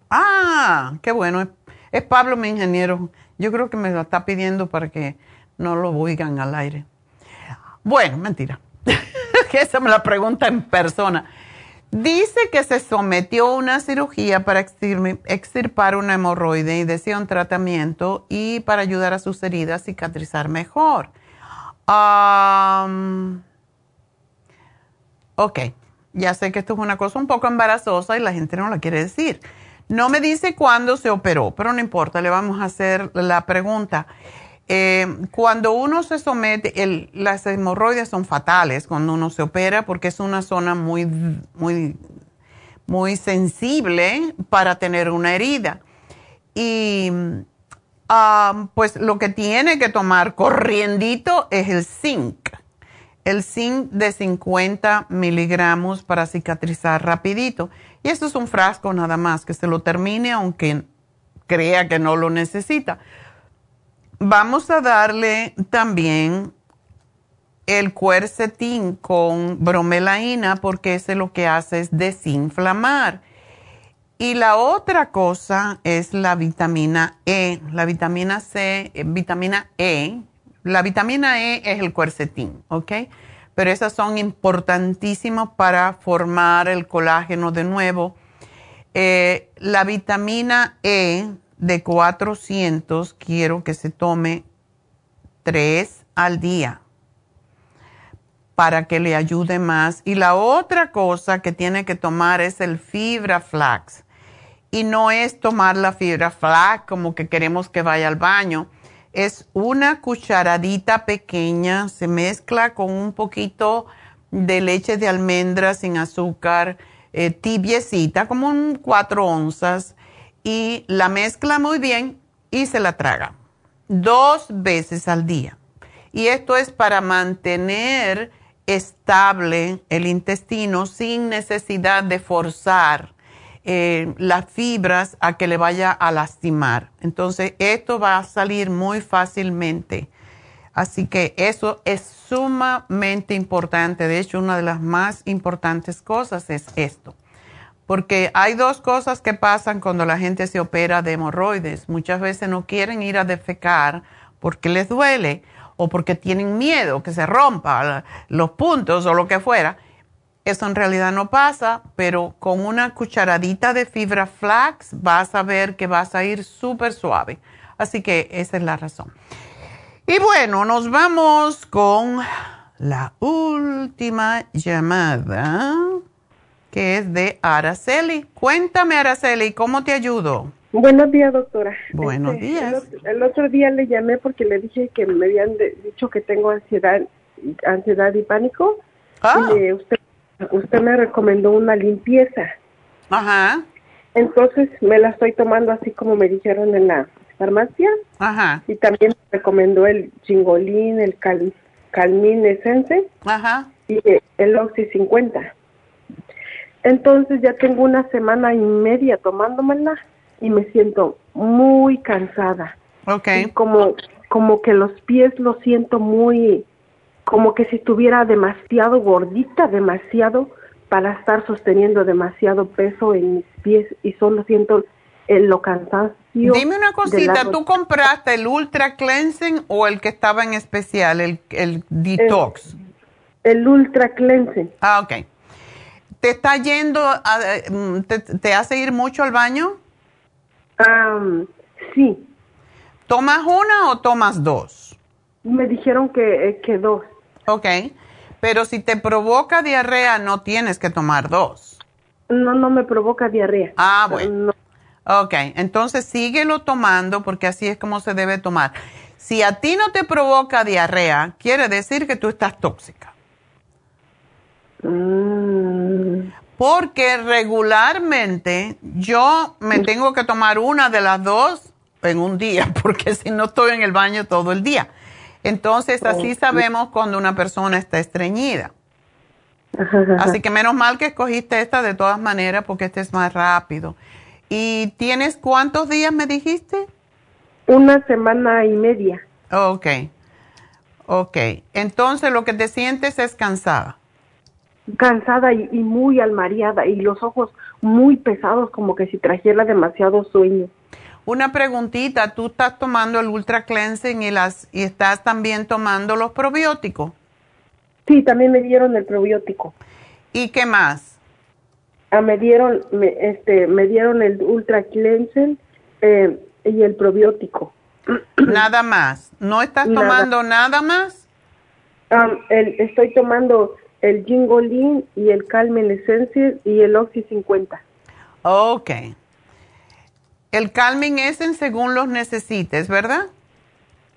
Ah, qué bueno. Es Pablo mi ingeniero. Yo creo que me lo está pidiendo para que no lo oigan al aire. Bueno, mentira. [laughs] Esa me la pregunta en persona. Dice que se sometió a una cirugía para extirpar una hemorroide y decía un tratamiento y para ayudar a sus heridas a cicatrizar mejor. ok, ya sé que esto es una cosa un poco embarazosa y la gente no la quiere decir. No me dice cuándo se operó, pero no importa, le vamos a hacer la pregunta. Eh, cuando uno se somete, las hemorroides son fatales cuando uno se opera porque es una zona muy, muy, muy sensible para tener una herida. Y ah, pues lo que tiene que tomar corriendito es el zinc. El zinc de 50 miligramos para cicatrizar rapidito. Y esto es un frasco nada más, que se lo termine aunque crea que no lo necesita. Vamos a darle también el cuercetín con bromelaína porque ese lo que hace es desinflamar. Y la otra cosa es la vitamina E, la vitamina C, eh, vitamina E. La vitamina E es el cuercetín, ¿ok? Pero esas son importantísimas para formar el colágeno de nuevo. Eh, la vitamina E de 400 quiero que se tome 3 al día para que le ayude más. Y la otra cosa que tiene que tomar es el fibra flax. Y no es tomar la fibra flax como que queremos que vaya al baño es una cucharadita pequeña, se mezcla con un poquito de leche de almendra sin azúcar, eh, tibiecita, como un 4 onzas, y la mezcla muy bien y se la traga dos veces al día. Y esto es para mantener estable el intestino sin necesidad de forzar eh, las fibras a que le vaya a lastimar. Entonces, esto va a salir muy fácilmente. Así que eso es sumamente importante. De hecho, una de las más importantes cosas es esto. Porque hay dos cosas que pasan cuando la gente se opera de hemorroides. Muchas veces no quieren ir a defecar porque les duele o porque tienen miedo que se rompa los puntos o lo que fuera. Eso en realidad no pasa, pero con una cucharadita de fibra flax vas a ver que vas a ir súper suave. Así que esa es la razón. Y bueno, nos vamos con la última llamada, que es de Araceli. Cuéntame, Araceli, ¿cómo te ayudo? Buenos días, doctora. Buenos Este, días. El, el otro día le llamé porque le dije que me habían de- dicho que tengo ansiedad, ansiedad y pánico. Ah. Y usted, usted me recomendó una limpieza. Ajá. Entonces me la estoy tomando así como me dijeron en la farmacia. Ajá. Y también me recomendó el chingolín, el cal, calmín essence Ajá. y el oxy 50. Entonces ya tengo una semana y media tomándomela y me siento muy cansada. Ok. Y como, como que los pies los siento muy, como que si estuviera demasiado gordita, demasiado para estar sosteniendo demasiado peso en mis pies y solo siento el, lo cansancio. Dime una cosita, ¿tú compraste el Ultra Cleansing o el que estaba en especial, el, el Detox? El, Ultra Cleansing. Ah, ok. ¿Te está yendo, a- mm, te, te hace ir mucho al baño? sí. ¿Tomas una o tomas dos? Me dijeron que, eh, que dos. Ok, pero si te provoca diarrea no tienes que tomar dos. No, no me provoca diarrea. Ah, bueno. Ok, entonces síguelo tomando porque así es como se debe tomar. Si a ti no te provoca diarrea, quiere decir que tú estás tóxica. Mm. Porque regularmente yo me tengo que tomar una de las dos en un día, [laughs] porque si no estoy en el baño todo el día. Entonces así sabemos cuando una persona está estreñida. Así que menos mal que escogiste esta de todas maneras porque este es más rápido. ¿Y tienes cuántos días me dijiste? Una semana y media. Ok, ok. Entonces lo que te sientes es cansada. Cansada y, y muy almareada y los ojos muy pesados como que si trajera demasiado sueño. Una preguntita, ¿tú estás tomando el Ultra Cleansing y, las, y estás también tomando los probióticos? Sí, también me dieron el probiótico. ¿Y qué más? Ah, me dieron, me, este, me dieron el Ultra Cleansing eh, y el probiótico. [clears throat] Nada más. ¿No estás Nada. tomando nada más? El, estoy tomando el Gingolin y el Calmen Essence y el Oxy 50. Ok. El calming es en según los necesites, ¿verdad?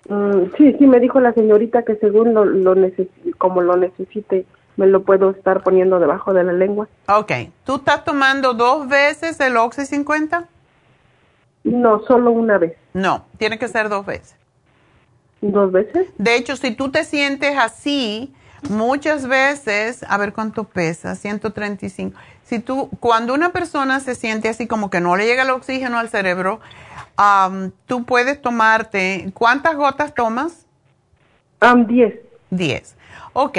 Mm, sí, sí, me dijo la señorita que según lo, lo necesi- como lo necesite, me lo puedo estar poniendo debajo de la lengua. Ok. ¿Tú estás tomando dos veces el Oxy 50? No, solo una vez. No, tiene que ser dos veces. ¿Dos veces? De hecho, si tú te sientes así, muchas veces, a ver cuánto pesa, 135. Si tú, cuando una persona se siente así como que no le llega el oxígeno al cerebro, am, tú puedes tomarte, ¿cuántas gotas tomas? Um, diez. Diez. Ok,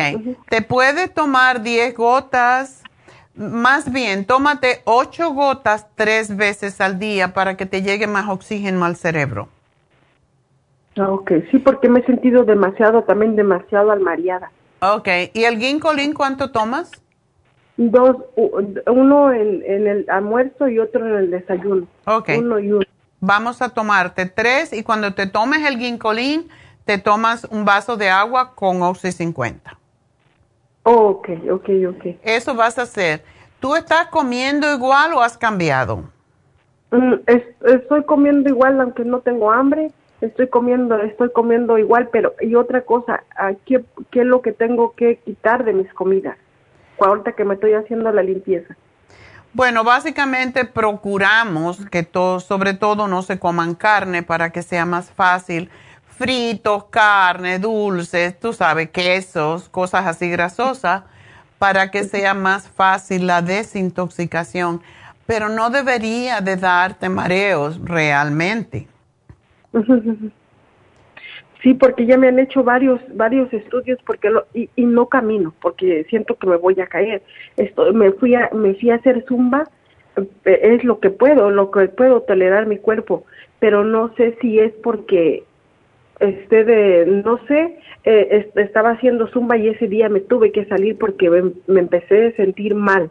te puedes tomar diez gotas, más bien, tómate ocho gotas tres veces al día para que te llegue más oxígeno al cerebro. Ah, ok, sí, porque me he sentido demasiado, también demasiado almareada. Ok, ¿y el ginkolín cuánto tomas? Dos, uno en, en el almuerzo y otro en el desayuno. Ok. Uno y uno. Vamos a tomarte tres y cuando te tomes el ginkolín, te tomas un vaso de agua con Oxy 50. Oh, ok, ok, ok. Eso vas a hacer. ¿Tú estás comiendo igual o has cambiado? Mm, es- estoy comiendo igual, aunque no tengo hambre. Estoy comiendo, estoy comiendo igual, pero y otra cosa, ¿qué, qué es lo que tengo que quitar de mis comidas? Ahorita que me estoy haciendo la limpieza. Bueno, básicamente procuramos que todos, sobre todo, no se coman carne para que sea más fácil. Fritos, carne, dulces, tú sabes, quesos, cosas así grasosas, para que sea más fácil la desintoxicación. Pero no debería de darte mareos realmente. Sí, porque ya me han hecho varios varios estudios porque lo, y, no camino porque siento que me voy a caer. Esto, me fui a me fui a hacer zumba, eh, es lo que puedo, lo que puedo tolerar mi cuerpo, pero no sé si es porque este de, no sé, eh, estaba haciendo zumba y ese día me tuve que salir porque me, empecé a sentir mal.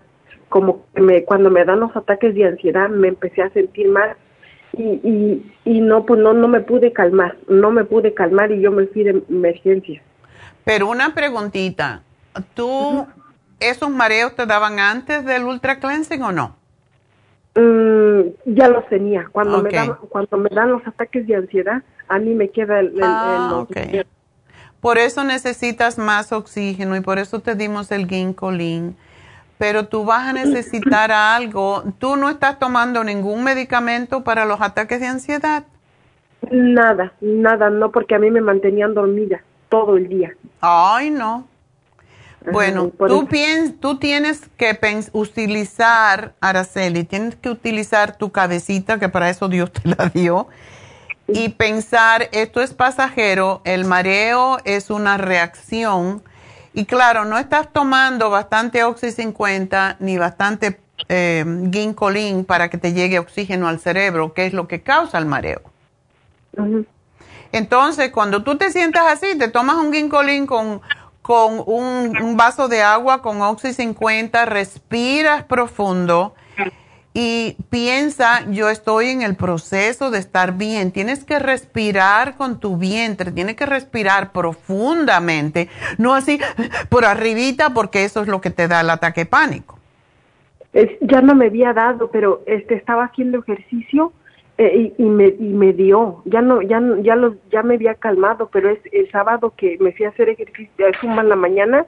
Como me, cuando me dan los ataques de ansiedad me empecé a sentir mal y, y, y no, pues no, no me pude calmar, no me pude calmar y yo me fui de emergencia. Pero una preguntita, ¿tú esos mareos te daban antes del ultra cleansing o no? Mm, ya los tenía. Cuando, me dan, cuando me dan los ataques de ansiedad, a mí me queda el... Ah, por eso necesitas más oxígeno y por eso te dimos el ginkolin. Pero tú vas a necesitar algo. ¿Tú no estás tomando ningún medicamento para los ataques de ansiedad? Nada, nada, no, porque a mí me mantenían dormida todo el día. Ay, no. Bueno, tú, tú tienes que utilizar, Araceli, tienes que utilizar tu cabecita, que para eso Dios te la dio, y pensar, esto es pasajero, el mareo es una reacción, y claro, no estás tomando bastante Oxy 50 ni bastante eh, Ginkolin para que te llegue oxígeno al cerebro, que es lo que causa el mareo. Entonces, cuando tú te sientas así, te tomas un Ginkolin con con un, vaso de agua con Oxy 50, respiras profundo y piensa, yo estoy en el proceso de estar bien. Tienes que respirar con tu vientre, tienes que respirar profundamente, no así por arribita porque eso es lo que te da el ataque pánico. ya no me había dado, pero este estaba haciendo ejercicio eh, y, me, y me dio, ya no, ya, ya, lo, ya me había calmado, pero es el sábado que me fui a hacer ejercicio, a en la mañana,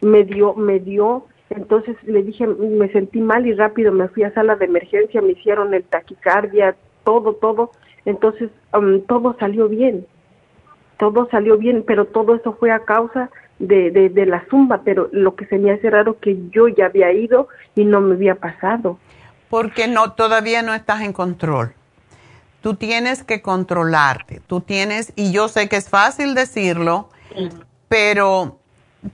me dio, me dio, entonces le dije, me sentí mal y rápido me fui a sala de emergencia, me hicieron el taquicardia, todo, todo, entonces um, todo salió bien, todo salió bien, pero todo eso fue a causa de, de, de la zumba, pero lo que se me hace raro que yo ya había ido y no me había pasado. Porque no, todavía no estás en control. Tú tienes que controlarte, tú tienes, y yo sé que es fácil decirlo, pero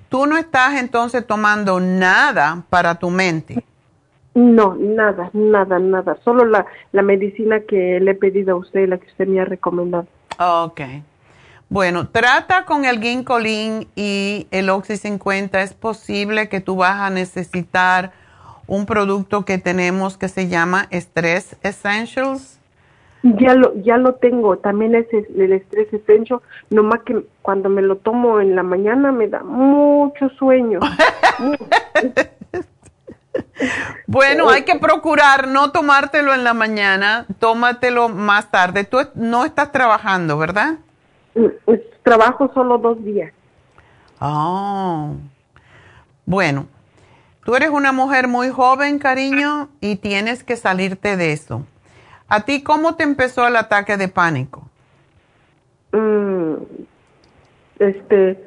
tú no estás entonces tomando nada para tu mente. No, nada, nada, nada. Solo la, la medicina que le he pedido a usted, la que usted me ha recomendado. Ok. Bueno, trata con el ginkolin y el Oxy 50. Es posible que tú vas a necesitar un producto que tenemos que se llama Stress Essentials ya lo, ya lo tengo, también es el estrés extenso, nomás que cuando me lo tomo en la mañana me da mucho sueño. [laughs] bueno, hay que procurar no tomártelo en la mañana, tómatelo más tarde. Tú no estás trabajando, ¿verdad? Mm, trabajo solo dos días. Oh. Bueno, tú eres una mujer muy joven, cariño, y tienes que salirte de eso. ¿A ti cómo te empezó el ataque de pánico? Mm, este,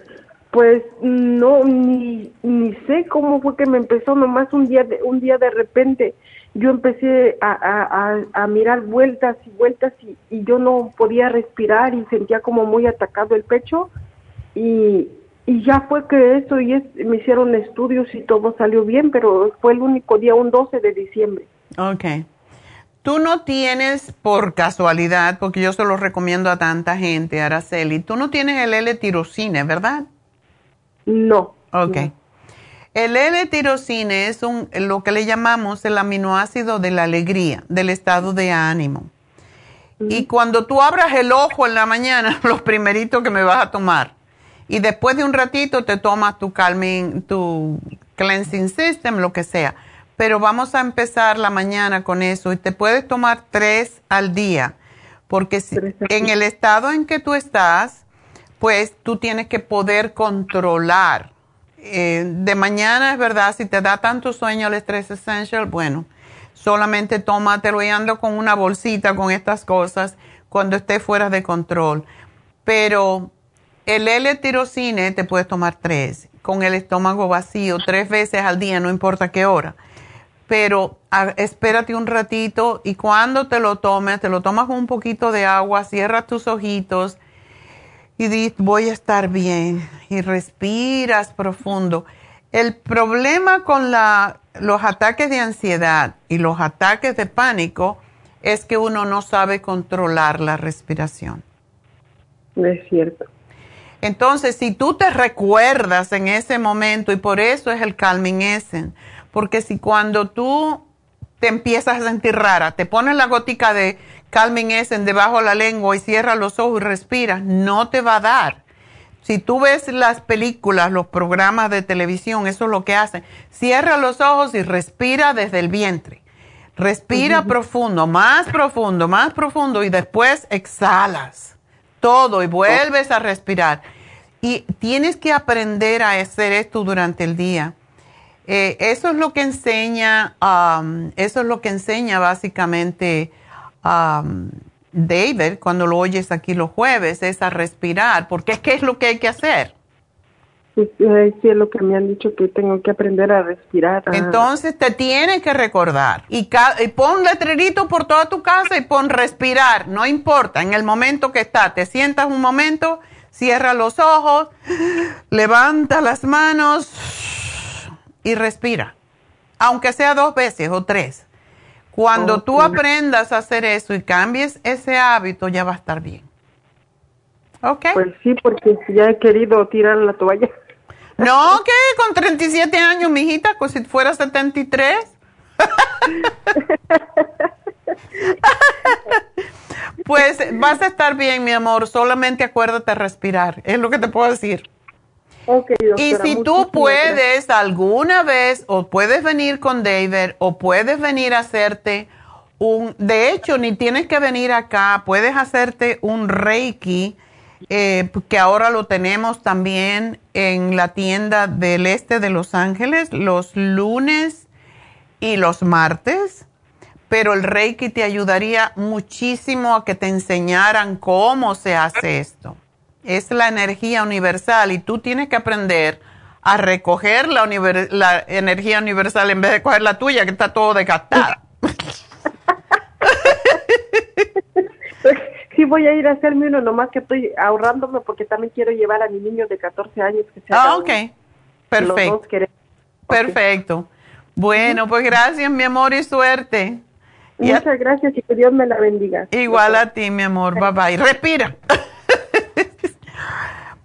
pues no, ni, ni sé cómo fue que me empezó, nomás un día de, un día de repente yo empecé a, a, a mirar vueltas y vueltas y, y, yo no podía respirar y sentía como muy atacado el pecho y, y ya fue que eso y me hicieron estudios y todo salió bien, pero fue el único día, un 12 de diciembre. Okay. Tú no tienes, por casualidad, porque yo se lo recomiendo a tanta gente, Araceli, tú no tienes el L-tirocine, ¿verdad? No. Ok. El L-tirocine es un, lo que le llamamos el aminoácido de la alegría, del estado de ánimo. Y cuando tú abras el ojo en la mañana, [laughs] los primeritos que me vas a tomar. Y después de un ratito te tomas tu calming, tu cleansing system, lo que sea pero vamos a empezar la mañana con eso y te puedes tomar tres al día, porque si, en el estado en que tú estás, pues tú tienes que poder controlar. Eh, de mañana es verdad, si te da tanto sueño el estrés essential, bueno, solamente tómatelo y ando con una bolsita con estas cosas cuando esté fuera de control. Pero el L-tirocine te puedes tomar tres, con el estómago vacío, tres veces al día, no importa qué hora pero espérate un ratito y cuando te lo tomes, te lo tomas con un poquito de agua, cierras tus ojitos y dices, voy a estar bien y respiras profundo. El problema con la, los ataques de ansiedad y los ataques de pánico es que uno no sabe controlar la respiración. Es cierto. Entonces, si tú te recuerdas en ese momento, y por eso es el Calming Essence, porque si cuando tú te empiezas a sentir rara, te pones la gótica de Calming Essence debajo de la lengua y cierras los ojos y respiras, no te va a dar. Si tú ves las películas, los programas de televisión, eso es lo que hacen. Cierra los ojos y respira desde el vientre. Respira profundo, más profundo, más profundo y después exhalas todo y vuelves a respirar. Y tienes que aprender a hacer esto durante el día. Eh, eso es lo que enseña, um, eso es lo que enseña básicamente um, David cuando lo oyes aquí los jueves, es a respirar, porque es que es lo que hay que hacer. Sí, es lo que me han dicho que tengo que aprender a respirar. Entonces te tienes que recordar y, y pon letrerito por toda tu casa y pon respirar, no importa, en el momento que está, te sientas un momento, cierra los ojos, levanta las manos y respira, aunque sea dos veces o tres. Cuando tú aprendas a hacer eso y cambies ese hábito, ya va a estar bien. ¿Ok? Pues sí, porque ya he querido tirar la toalla. No, que con 37 años, mijita, como si fuera 73. [laughs] pues vas a estar bien, mi amor. Solamente acuérdate respirar. Es lo que te puedo decir y si tú puedes alguna vez, o puedes venir con David, o puedes venir a hacerte un, de hecho, ni tienes que venir acá, puedes hacerte un Reiki, eh, que ahora lo tenemos también en la tienda del este de Los Ángeles, los lunes y los martes. Pero el Reiki te ayudaría muchísimo a que te enseñaran cómo se hace esto es la energía universal y tú tienes que aprender a recoger la, la energía universal en vez de coger la tuya que está todo desgastada. [laughs] sí voy a ir a hacerme uno, nomás que estoy ahorrándome porque también quiero llevar a mi niño de 14 años que se Ah, ok. Perfecto. Perfecto. Bueno, pues gracias, mi amor, y suerte. Muchas gracias y que Dios me la bendiga. Igual a ti, mi amor. Bye bye. Respira. [laughs]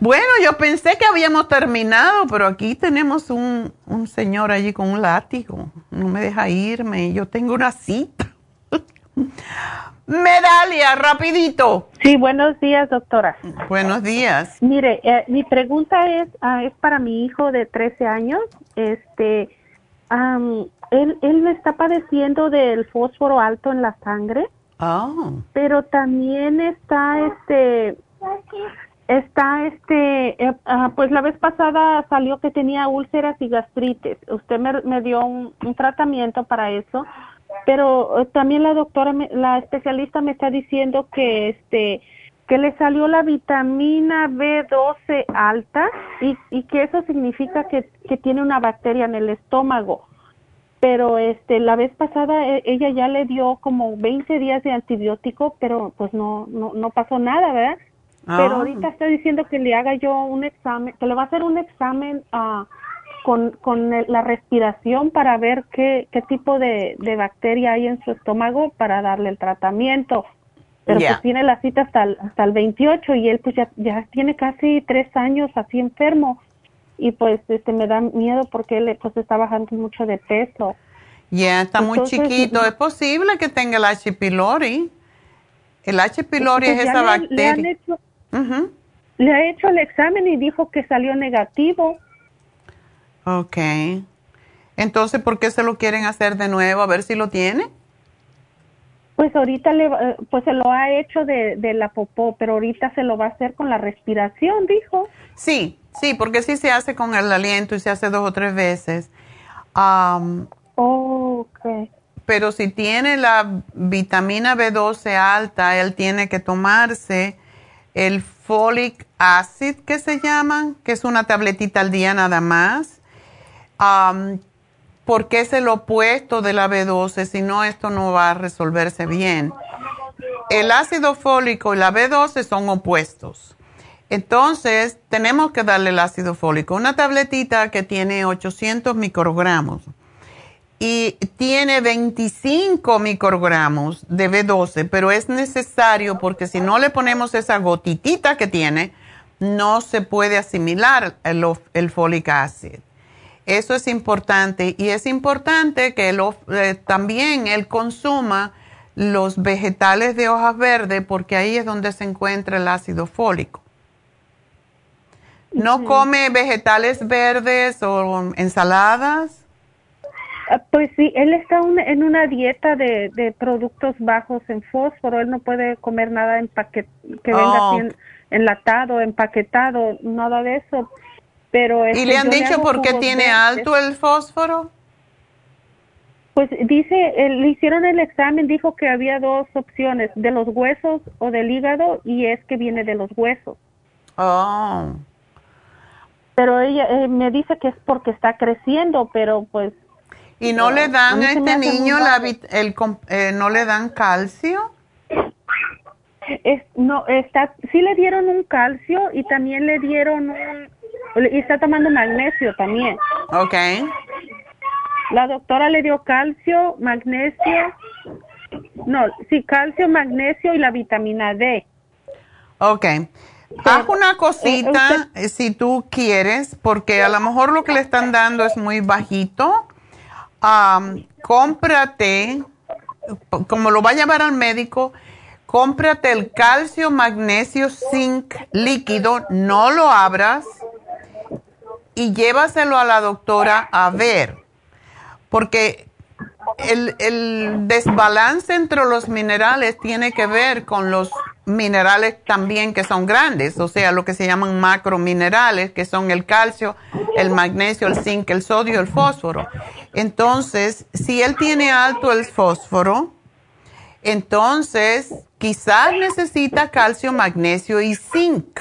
Bueno, yo pensé que habíamos terminado, pero aquí tenemos un, un señor allí con un látigo. No me deja irme. Yo tengo una cita. [laughs] Medalia, rapidito. Sí, buenos días, doctora. Buenos días. Mire, eh, mi pregunta es, ah, es para mi hijo de 13 años. Este, él, él está padeciendo del fósforo alto en la sangre. Oh. Pero también está, este, Está, este, eh, ah, pues la vez pasada salió que tenía úlceras y gastritis. Usted me, dio un, tratamiento para eso, pero eh, también la doctora, la especialista me está diciendo que, este, que le salió la vitamina B12 alta y, que eso significa que, que tiene una bacteria en el estómago. Pero este, la vez pasada e, ella ya le dio como 20 días de antibiótico, pero pues no, no, no pasó nada, ¿verdad? Pero ah. ahorita está diciendo que le haga yo un examen, que le va a hacer un examen uh, con, con la respiración para ver qué, qué tipo de, de, bacteria hay en su estómago para darle el tratamiento. Pero pues tiene la cita hasta el, hasta el 28 y él pues ya, ya tiene casi tres años así enfermo y pues este me da miedo porque él pues está bajando mucho de peso. Ya, está muy chiquito. Es posible que tenga el H. pylori. El H. pylori pues es esa bacteria. Le ha hecho el examen y dijo que salió negativo. Ok. Entonces, ¿por qué se lo quieren hacer de nuevo? A ver si lo tiene. Pues ahorita le, eh, pues se lo ha hecho de, de, la popó, pero ahorita se lo va a hacer con la respiración, dijo. Sí, sí, porque sí se hace con el aliento y se hace dos o tres veces. Um, ok. Pero si tiene la vitamina B12 alta, él tiene que tomarse el folic acid que se llama, que es una tabletita al día nada más, porque es el opuesto de la B12, si no esto no va a resolverse bien. El ácido fólico y la B12 son opuestos. Entonces, tenemos que darle el ácido fólico, una tabletita que tiene 800 microgramos. Y tiene 25 microgramos de B12, pero es necesario porque si no le ponemos esa gotitita que tiene, no se puede asimilar el, el folic acid. Eso es importante y es importante que eh, también él consuma los vegetales de hojas verdes porque ahí es donde se encuentra el ácido fólico. ¿No come vegetales verdes o ensaladas? Ah, pues sí, él está en una dieta de, productos bajos en fósforo. Él no puede comer nada que venga oh. enlatado, empaquetado, nada de eso. Pero ¿Y le han dicho por qué tiene alto el fósforo? Pues dice, le hicieron el examen, dijo que había dos opciones, de los huesos o del hígado, y es que viene de los huesos. Oh. Pero ella eh, me dice que es porque está creciendo, pero pues ¿Y no le dan a, este niño la, el, eh, no le dan calcio? Es, no, está, sí le dieron un calcio y también le dieron un, y está tomando magnesio también. Ok. La doctora le dio calcio, magnesio, no, sí, calcio, magnesio y la vitamina D. Ok. Haz una cosita eh, si tú quieres, porque a lo mejor lo que le están dando es muy bajito cómprate, como lo va a llevar al médico, cómprate el calcio, magnesio, zinc líquido, no lo abras y llévaselo a la doctora a ver, porque el, desbalance entre los minerales tiene que ver con los minerales también que son grandes, o sea, lo que se llaman macrominerales, que son el calcio, el magnesio, el zinc, el sodio, el fósforo. Entonces, si él tiene alto el fósforo, entonces quizás necesita calcio, magnesio y zinc.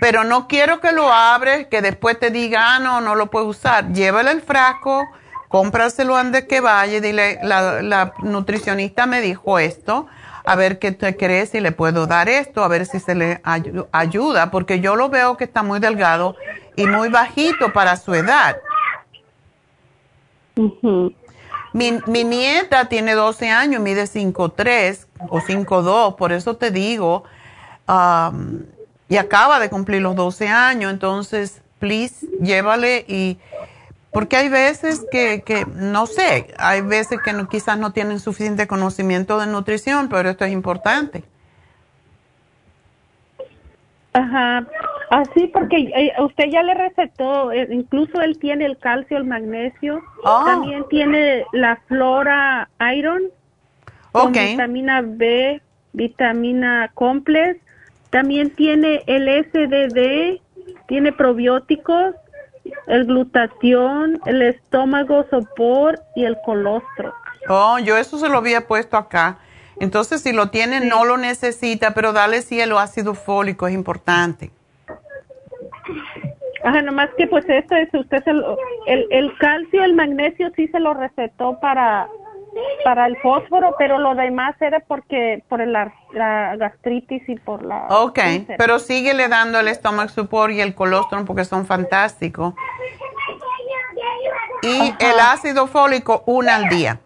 Pero no quiero que lo abres, que después te diga, ah, no, no lo puedo usar. Llévale el frasco, cómpraselo antes que vaya y dile, la, la nutricionista me dijo esto a ver qué te crees si le puedo dar esto, a ver si se le ayuda, porque yo lo veo que está muy delgado y muy bajito para su edad. mi, mi, nieta tiene 12 años, mide 5'3 o 5'2, por eso te digo, y acaba de cumplir los 12 años, entonces, please, llévale y porque hay veces que, que, no sé, hay veces que no, quizás no tienen suficiente conocimiento de nutrición, pero esto es importante. Ajá, así porque eh, usted ya le recetó, eh, incluso él tiene el calcio, el magnesio, ah. también tiene la flora iron, con vitamina B, vitamina complex, también tiene el SDD, tiene probióticos, el glutatión, el estómago sopor y el colostro. Oh, yo eso se lo había puesto acá. Entonces, si lo tiene, no lo necesita, pero dale cielo ácido fólico, es importante. Ajá, nomás que pues esto es, usted se el, el calcio, el magnesio sí se lo recetó para para el fósforo, pero lo demás era porque por la, gastritis y por la... Ok, pero síguele dando el estómago support y el colostrum porque son fantásticos. Y el ácido fólico, una al día.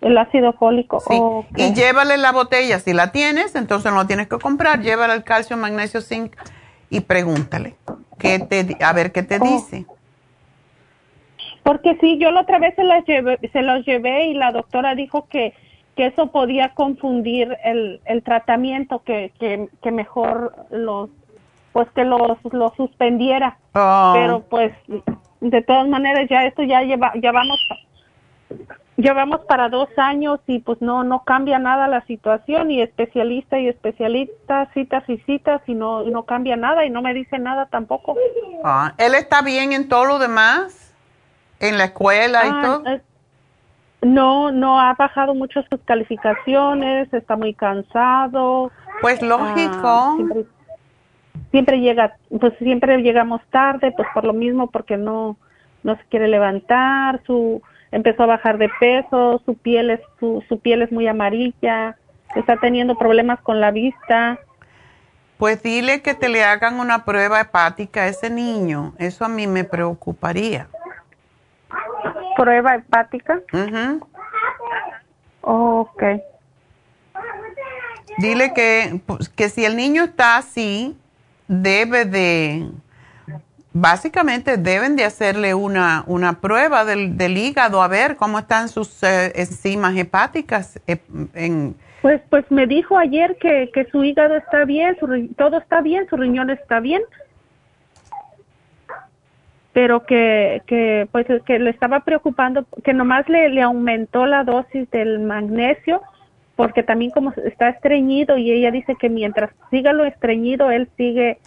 El ácido fólico. Sí. Y llévale la botella. Si la tienes, entonces no tienes que comprar. Llévale el calcio, magnesio, zinc y pregúntale qué te, a ver qué te oh. dice. Porque sí, yo la otra vez se los llevé, se los llevé y la doctora dijo que, que eso podía confundir el, el tratamiento, que, que, que mejor los, pues que los, los suspendiera. Oh. Pero pues, de todas maneras, ya esto ya lleva, ya vamos, ya vamos para dos años y pues no, no cambia nada la situación y especialista y especialista, citas y citas y no, no cambia nada y no me dice nada tampoco. Ah, ¿Él está bien en todo lo demás? En la escuela y ah, todo? no, no ha bajado mucho sus calificaciones, está muy cansado. Pues ah, lógico. siempre, llega, pues siempre llegamos tarde, pues por lo mismo porque no no se quiere levantar, su empezó a bajar de peso, su piel es su, su piel es muy amarilla, está teniendo problemas con la vista. Pues dile que te le hagan una prueba hepática a ese niño, eso a mí me preocuparía. Prueba hepática. Ok. Dile que, pues, que si el niño está así, debe de, básicamente deben de hacerle una, una prueba del, del hígado a ver cómo están sus eh, enzimas hepáticas. eh, en, Pues, pues me dijo ayer que, que su hígado está bien, su, ri- todo está bien, su riñón está bien, pero que, que, pues, que le estaba preocupando, que nomás le, le aumentó la dosis del magnesio, porque también como está estreñido y ella dice que mientras siga lo estreñido, él sigue,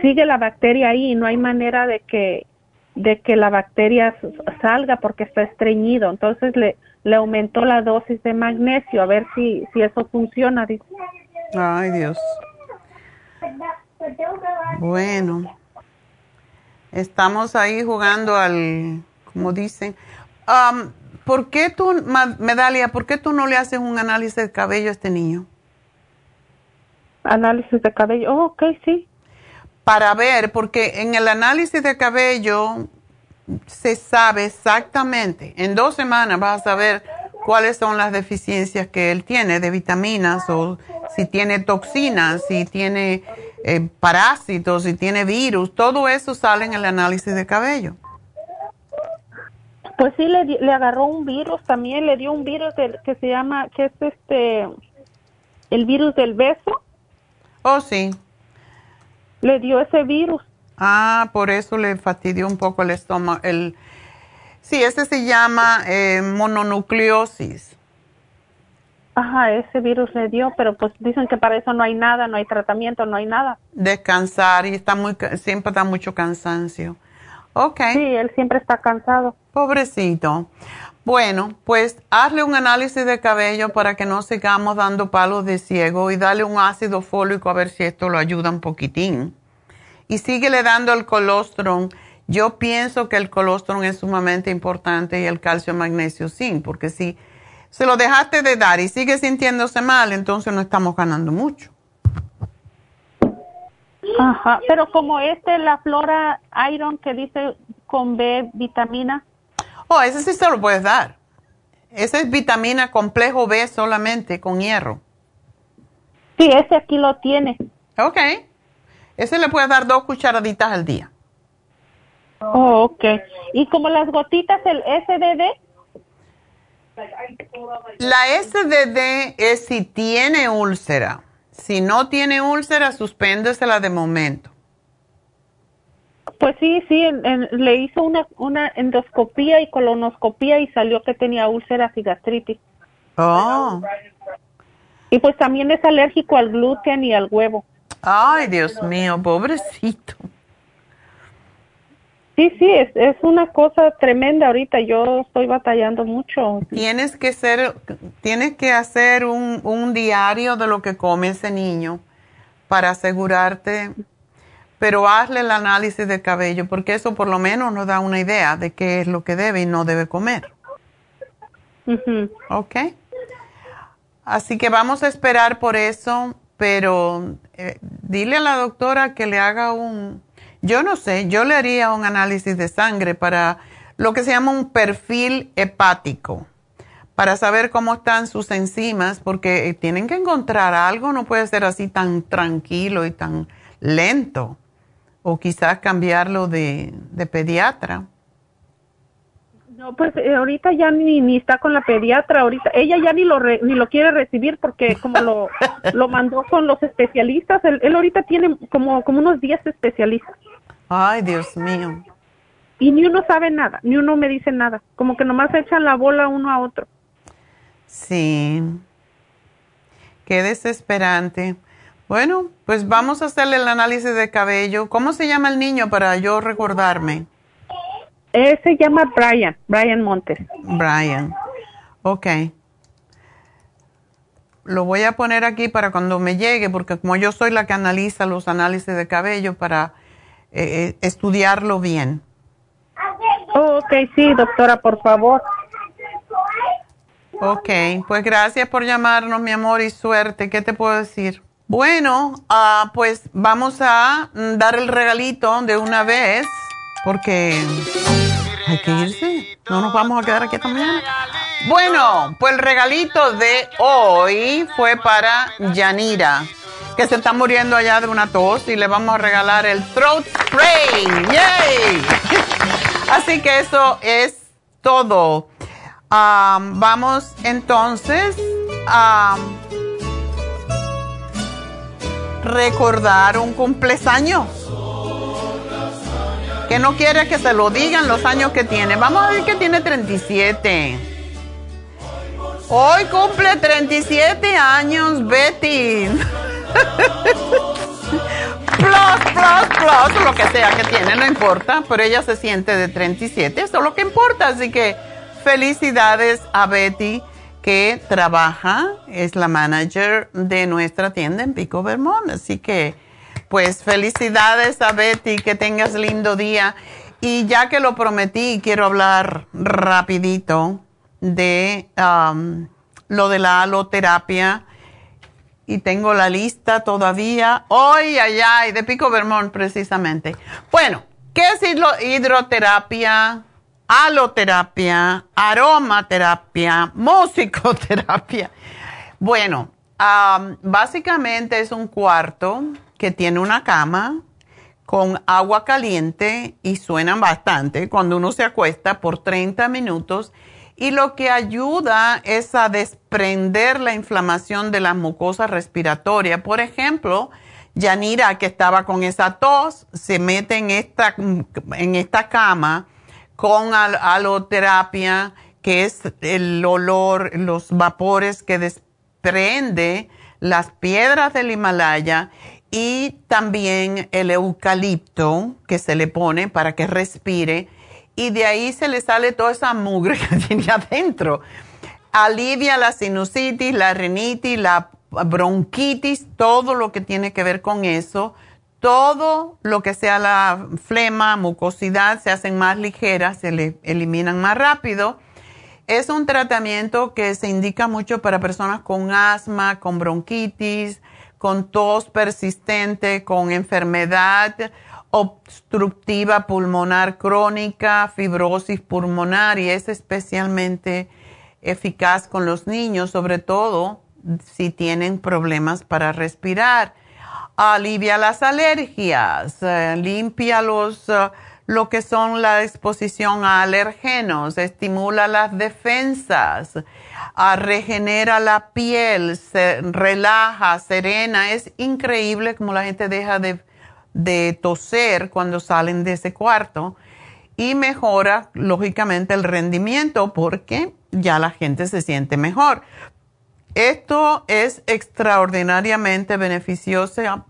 sigue la bacteria ahí y no hay manera de que, de que la bacteria salga porque está estreñido. Entonces le, le aumentó la dosis de magnesio a ver si, si eso funciona. Ay, Dios. Bueno, estamos ahí jugando al, como dicen. Am, ¿Por qué tú, Medalia, por qué tú no le haces un análisis de cabello a este niño? Análisis de cabello, oh, ok, sí. Para ver, porque en el análisis de cabello se sabe exactamente, en dos semanas vas a saber cuáles son las deficiencias que él tiene de vitaminas o si tiene toxinas, si tiene eh, parásitos, si tiene virus, todo eso sale en el análisis de cabello. Pues sí, le, le agarró un virus también, le dio un virus del, que se llama, que es este, el virus del beso. Oh, sí. Le dio ese virus. Ah, por eso le fastidió un poco el estómago. El, sí, ese se llama eh, mononucleosis. Ajá, ese virus le dio, pero pues dicen que para eso no hay nada, no hay tratamiento, no hay nada. Descansar y está muy, siempre da mucho cansancio. Ok. Sí, él siempre está cansado. Pobrecito. Bueno, pues hazle un análisis de cabello para que no sigamos dando palos de ciego y dale un ácido fólico a ver si esto lo ayuda un poquitín. Y síguele dando el colostrum. Yo pienso que el colostrum es sumamente importante y el calcio, magnesio, zinc, porque si se lo dejaste de dar y sigue sintiéndose mal, entonces no estamos ganando mucho. Ajá, pero como este, la flora iron que dice con B vitamina. Oh, ese sí se lo puedes dar. Esa es vitamina complejo B solamente con hierro. Sí, ese aquí lo tiene. Ok. Ese le puedes dar dos cucharaditas al día. Oh, ok. Y como las gotitas, el SDD. La SDD es si tiene úlcera. Si no tiene úlcera, suspéndesela de momento. Pues sí, sí, en- en- le hizo una, una endoscopía y colonoscopía y salió que tenía úlceras y gastritis. Oh. Y pues también es alérgico al gluten y al huevo. Ay, Dios mío, pobrecito. Sí, sí, es, es una cosa tremenda ahorita. Yo estoy batallando mucho. Tienes que ser, tienes que hacer un, un diario de lo que come ese niño para asegurarte, pero hazle el análisis de cabello, porque eso por lo menos nos da una idea de qué es lo que debe y no debe comer. ¿Ok? Así que vamos a esperar por eso, pero eh, dile a la doctora que le haga un, yo no sé, yo le haría un análisis de sangre para lo que se llama un perfil hepático, para saber cómo están sus enzimas, porque tienen que encontrar algo, no puede ser así tan tranquilo y tan lento, o quizás cambiarlo de, de pediatra. No, pues eh, ahorita ya ni, ni está con la pediatra, ahorita ella ya ni lo re- ni lo quiere recibir porque como lo, [laughs] lo mandó con los especialistas, él, él ahorita tiene como, como unos 10 especialistas Ay, Dios mío. y ni uno sabe nada, ni uno me dice nada, como que nomás echan la bola uno a otro. Sí. Qué desesperante. Bueno, pues vamos a hacerle el análisis de cabello. ¿Cómo se llama el niño para yo recordarme? Él se llama Brian, Brian Montes. Brian. Ok. Lo voy a poner aquí para cuando me llegue, porque como yo soy la que analiza los análisis de cabello para eh, eh, estudiarlo bien. Oh, ok, sí, doctora, por favor. Ok, pues gracias por llamarnos, mi amor, y suerte. ¿Qué te puedo decir? Bueno, ah, pues vamos a mm, dar el regalito de una vez, porque hay que irse. No nos vamos a quedar aquí también. Bueno, pues el regalito de hoy fue para Yanira, que se está muriendo allá de una tos y le vamos a regalar el throat spray. ¡Yay! [laughs] Así que eso es todo. vamos entonces a recordar un cumpleaños. Que no quiere que se lo digan los años que tiene. Vamos a ver que tiene 37. Hoy cumple 37 años Betty. [laughs] plus, plus, plus, lo que sea que tiene, no importa, pero ella se siente de 37, eso es lo que importa. Así que felicidades a Betty que trabaja, es la manager de nuestra tienda en Pico Vermont. Así que, pues felicidades a Betty, que tengas lindo día. Y ya que lo prometí, quiero hablar rapidito de um, lo de la aloterapia. Y tengo la lista todavía. ¡Ay, ay, ay! De Pico Vermont, precisamente. Bueno, ¿qué es hidroterapia? aloterapia, aromaterapia, [laughs] musicoterapia. Bueno, básicamente es un cuarto que tiene una cama con agua caliente y suenan bastante cuando uno se acuesta por 30 minutos y lo que ayuda es a desprender la inflamación de las mucosas respiratorias. Por ejemplo, Yanira, que estaba con esa tos, se mete en esta, en esta cama con aloterapia, que es el olor, los vapores que desprende las piedras del Himalaya y también el eucalipto que se le pone para que respire y de ahí se le sale toda esa mugre [laughs] que tiene adentro. Alivia la sinusitis, la rinitis, la bronquitis, todo lo que tiene que ver con eso todo lo que sea la flema, mucosidad, se hacen más ligeras, se le eliminan más rápido. Es un tratamiento que se indica mucho para personas con asma, con bronquitis, con tos persistente, con enfermedad obstructiva pulmonar crónica, fibrosis pulmonar y es especialmente eficaz con los niños, sobre todo si tienen problemas para respirar. Alivia las alergias, eh, limpia los, eh, lo que son la exposición a alergenos, estimula las defensas, regenera la piel, se relaja, serena. Es increíble como la gente deja de, de toser cuando salen de ese cuarto y mejora lógicamente el rendimiento porque ya la gente se siente mejor. Esto es extraordinariamente beneficiosa,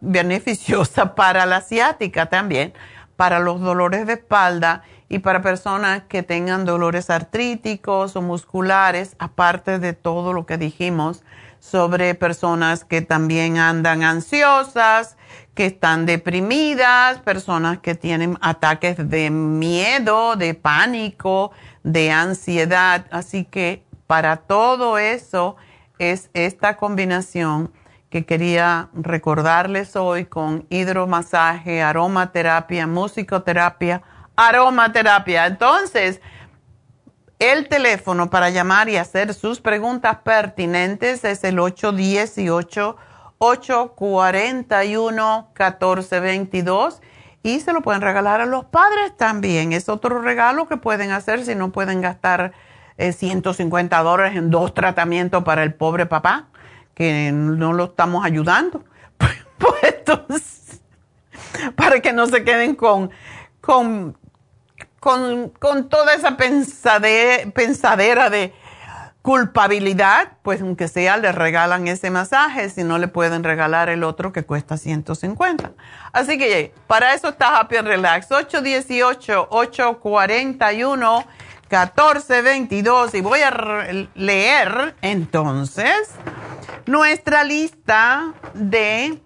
beneficiosa para la asiática también, para los dolores de espalda y para personas que tengan dolores artríticos o musculares, aparte de todo lo que dijimos sobre personas que también andan ansiosas, que están deprimidas, personas que tienen ataques de miedo, de pánico, de ansiedad. Así que para todo eso es esta combinación que quería recordarles hoy con hidromasaje, aromaterapia, musicoterapia, aromaterapia. Entonces, el teléfono para llamar y hacer sus preguntas pertinentes es el 818-841-1422 y se lo pueden regalar a los padres también. Es otro regalo que pueden hacer si no pueden gastar 150 dólares en dos tratamientos para el pobre papá, que no lo estamos ayudando. [laughs] Pues entonces, para que no se queden con, con, con, toda esa pensadera de culpabilidad, pues aunque sea le regalan ese masaje, si no le pueden regalar el otro que cuesta 150. Así que para eso está Happy and Relax. 818 841 1422 y voy a leer entonces nuestra lista de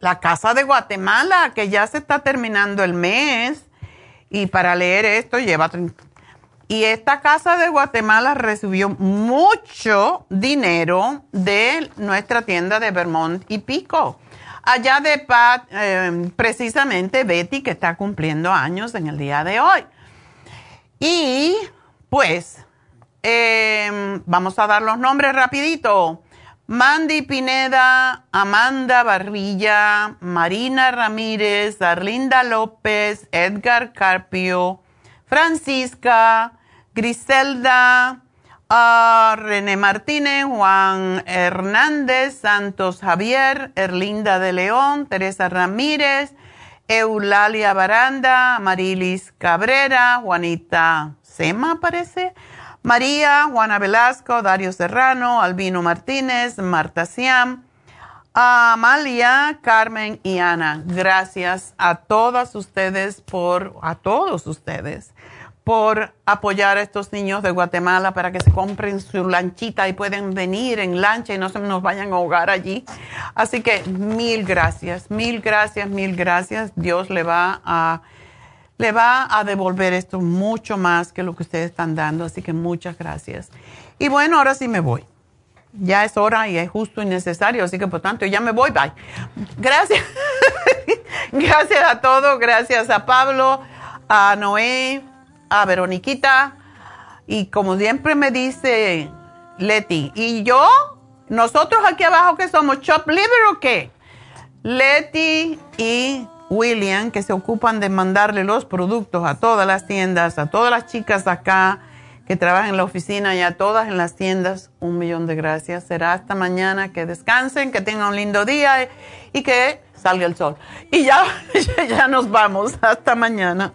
la Casa de Guatemala, que ya se está terminando el mes y para leer esto lleva... Y esta Casa de Guatemala recibió mucho dinero de nuestra tienda de Vermont y Pico. allá de Pat, eh, precisamente Betty, que está cumpliendo años en el día de hoy. Y pues, em, vamos a dar los nombres rapidito. Mandy Pineda, Amanda Barrilla, Marina Ramírez, Arlinda López, Edgar Carpio, Francisca, Griselda, uh, René Martínez, Juan Hernández, Santos Javier, Erlinda de León, Teresa Ramírez, Eulalia Baranda, Marilis Cabrera, Juanita Sema parece, María, Juana Velasco, Dario Serrano, Albino Martínez, Marta Siam, Amalia, Carmen y Ana. Gracias a todas ustedes por, a todos ustedes, por apoyar a estos niños de Guatemala para que se compren su lanchita y pueden venir en lancha y no se nos vayan a ahogar allí. Así que mil gracias, mil gracias, mil gracias. Dios le va a le va a devolver esto mucho más que lo que ustedes están dando, así que muchas gracias. Y bueno, ahora sí me voy. Ya es hora y es justo y necesario, así que por tanto ya me voy, bye. Gracias. [laughs] gracias a todos, gracias a Pablo, a Noé, a Veroniquita y como siempre me dice Leti, ¿y yo? ¿Nosotros aquí abajo que somos Chop Liver o qué? Leti y William, que se ocupan de mandarle los productos a todas las tiendas, a todas las chicas acá que trabajan en la oficina y a todas en las tiendas. Un millón de gracias. Será hasta mañana. Que descansen, que tengan un lindo día y que salga el sol. Y ya, [laughs] ya nos vamos. Hasta mañana.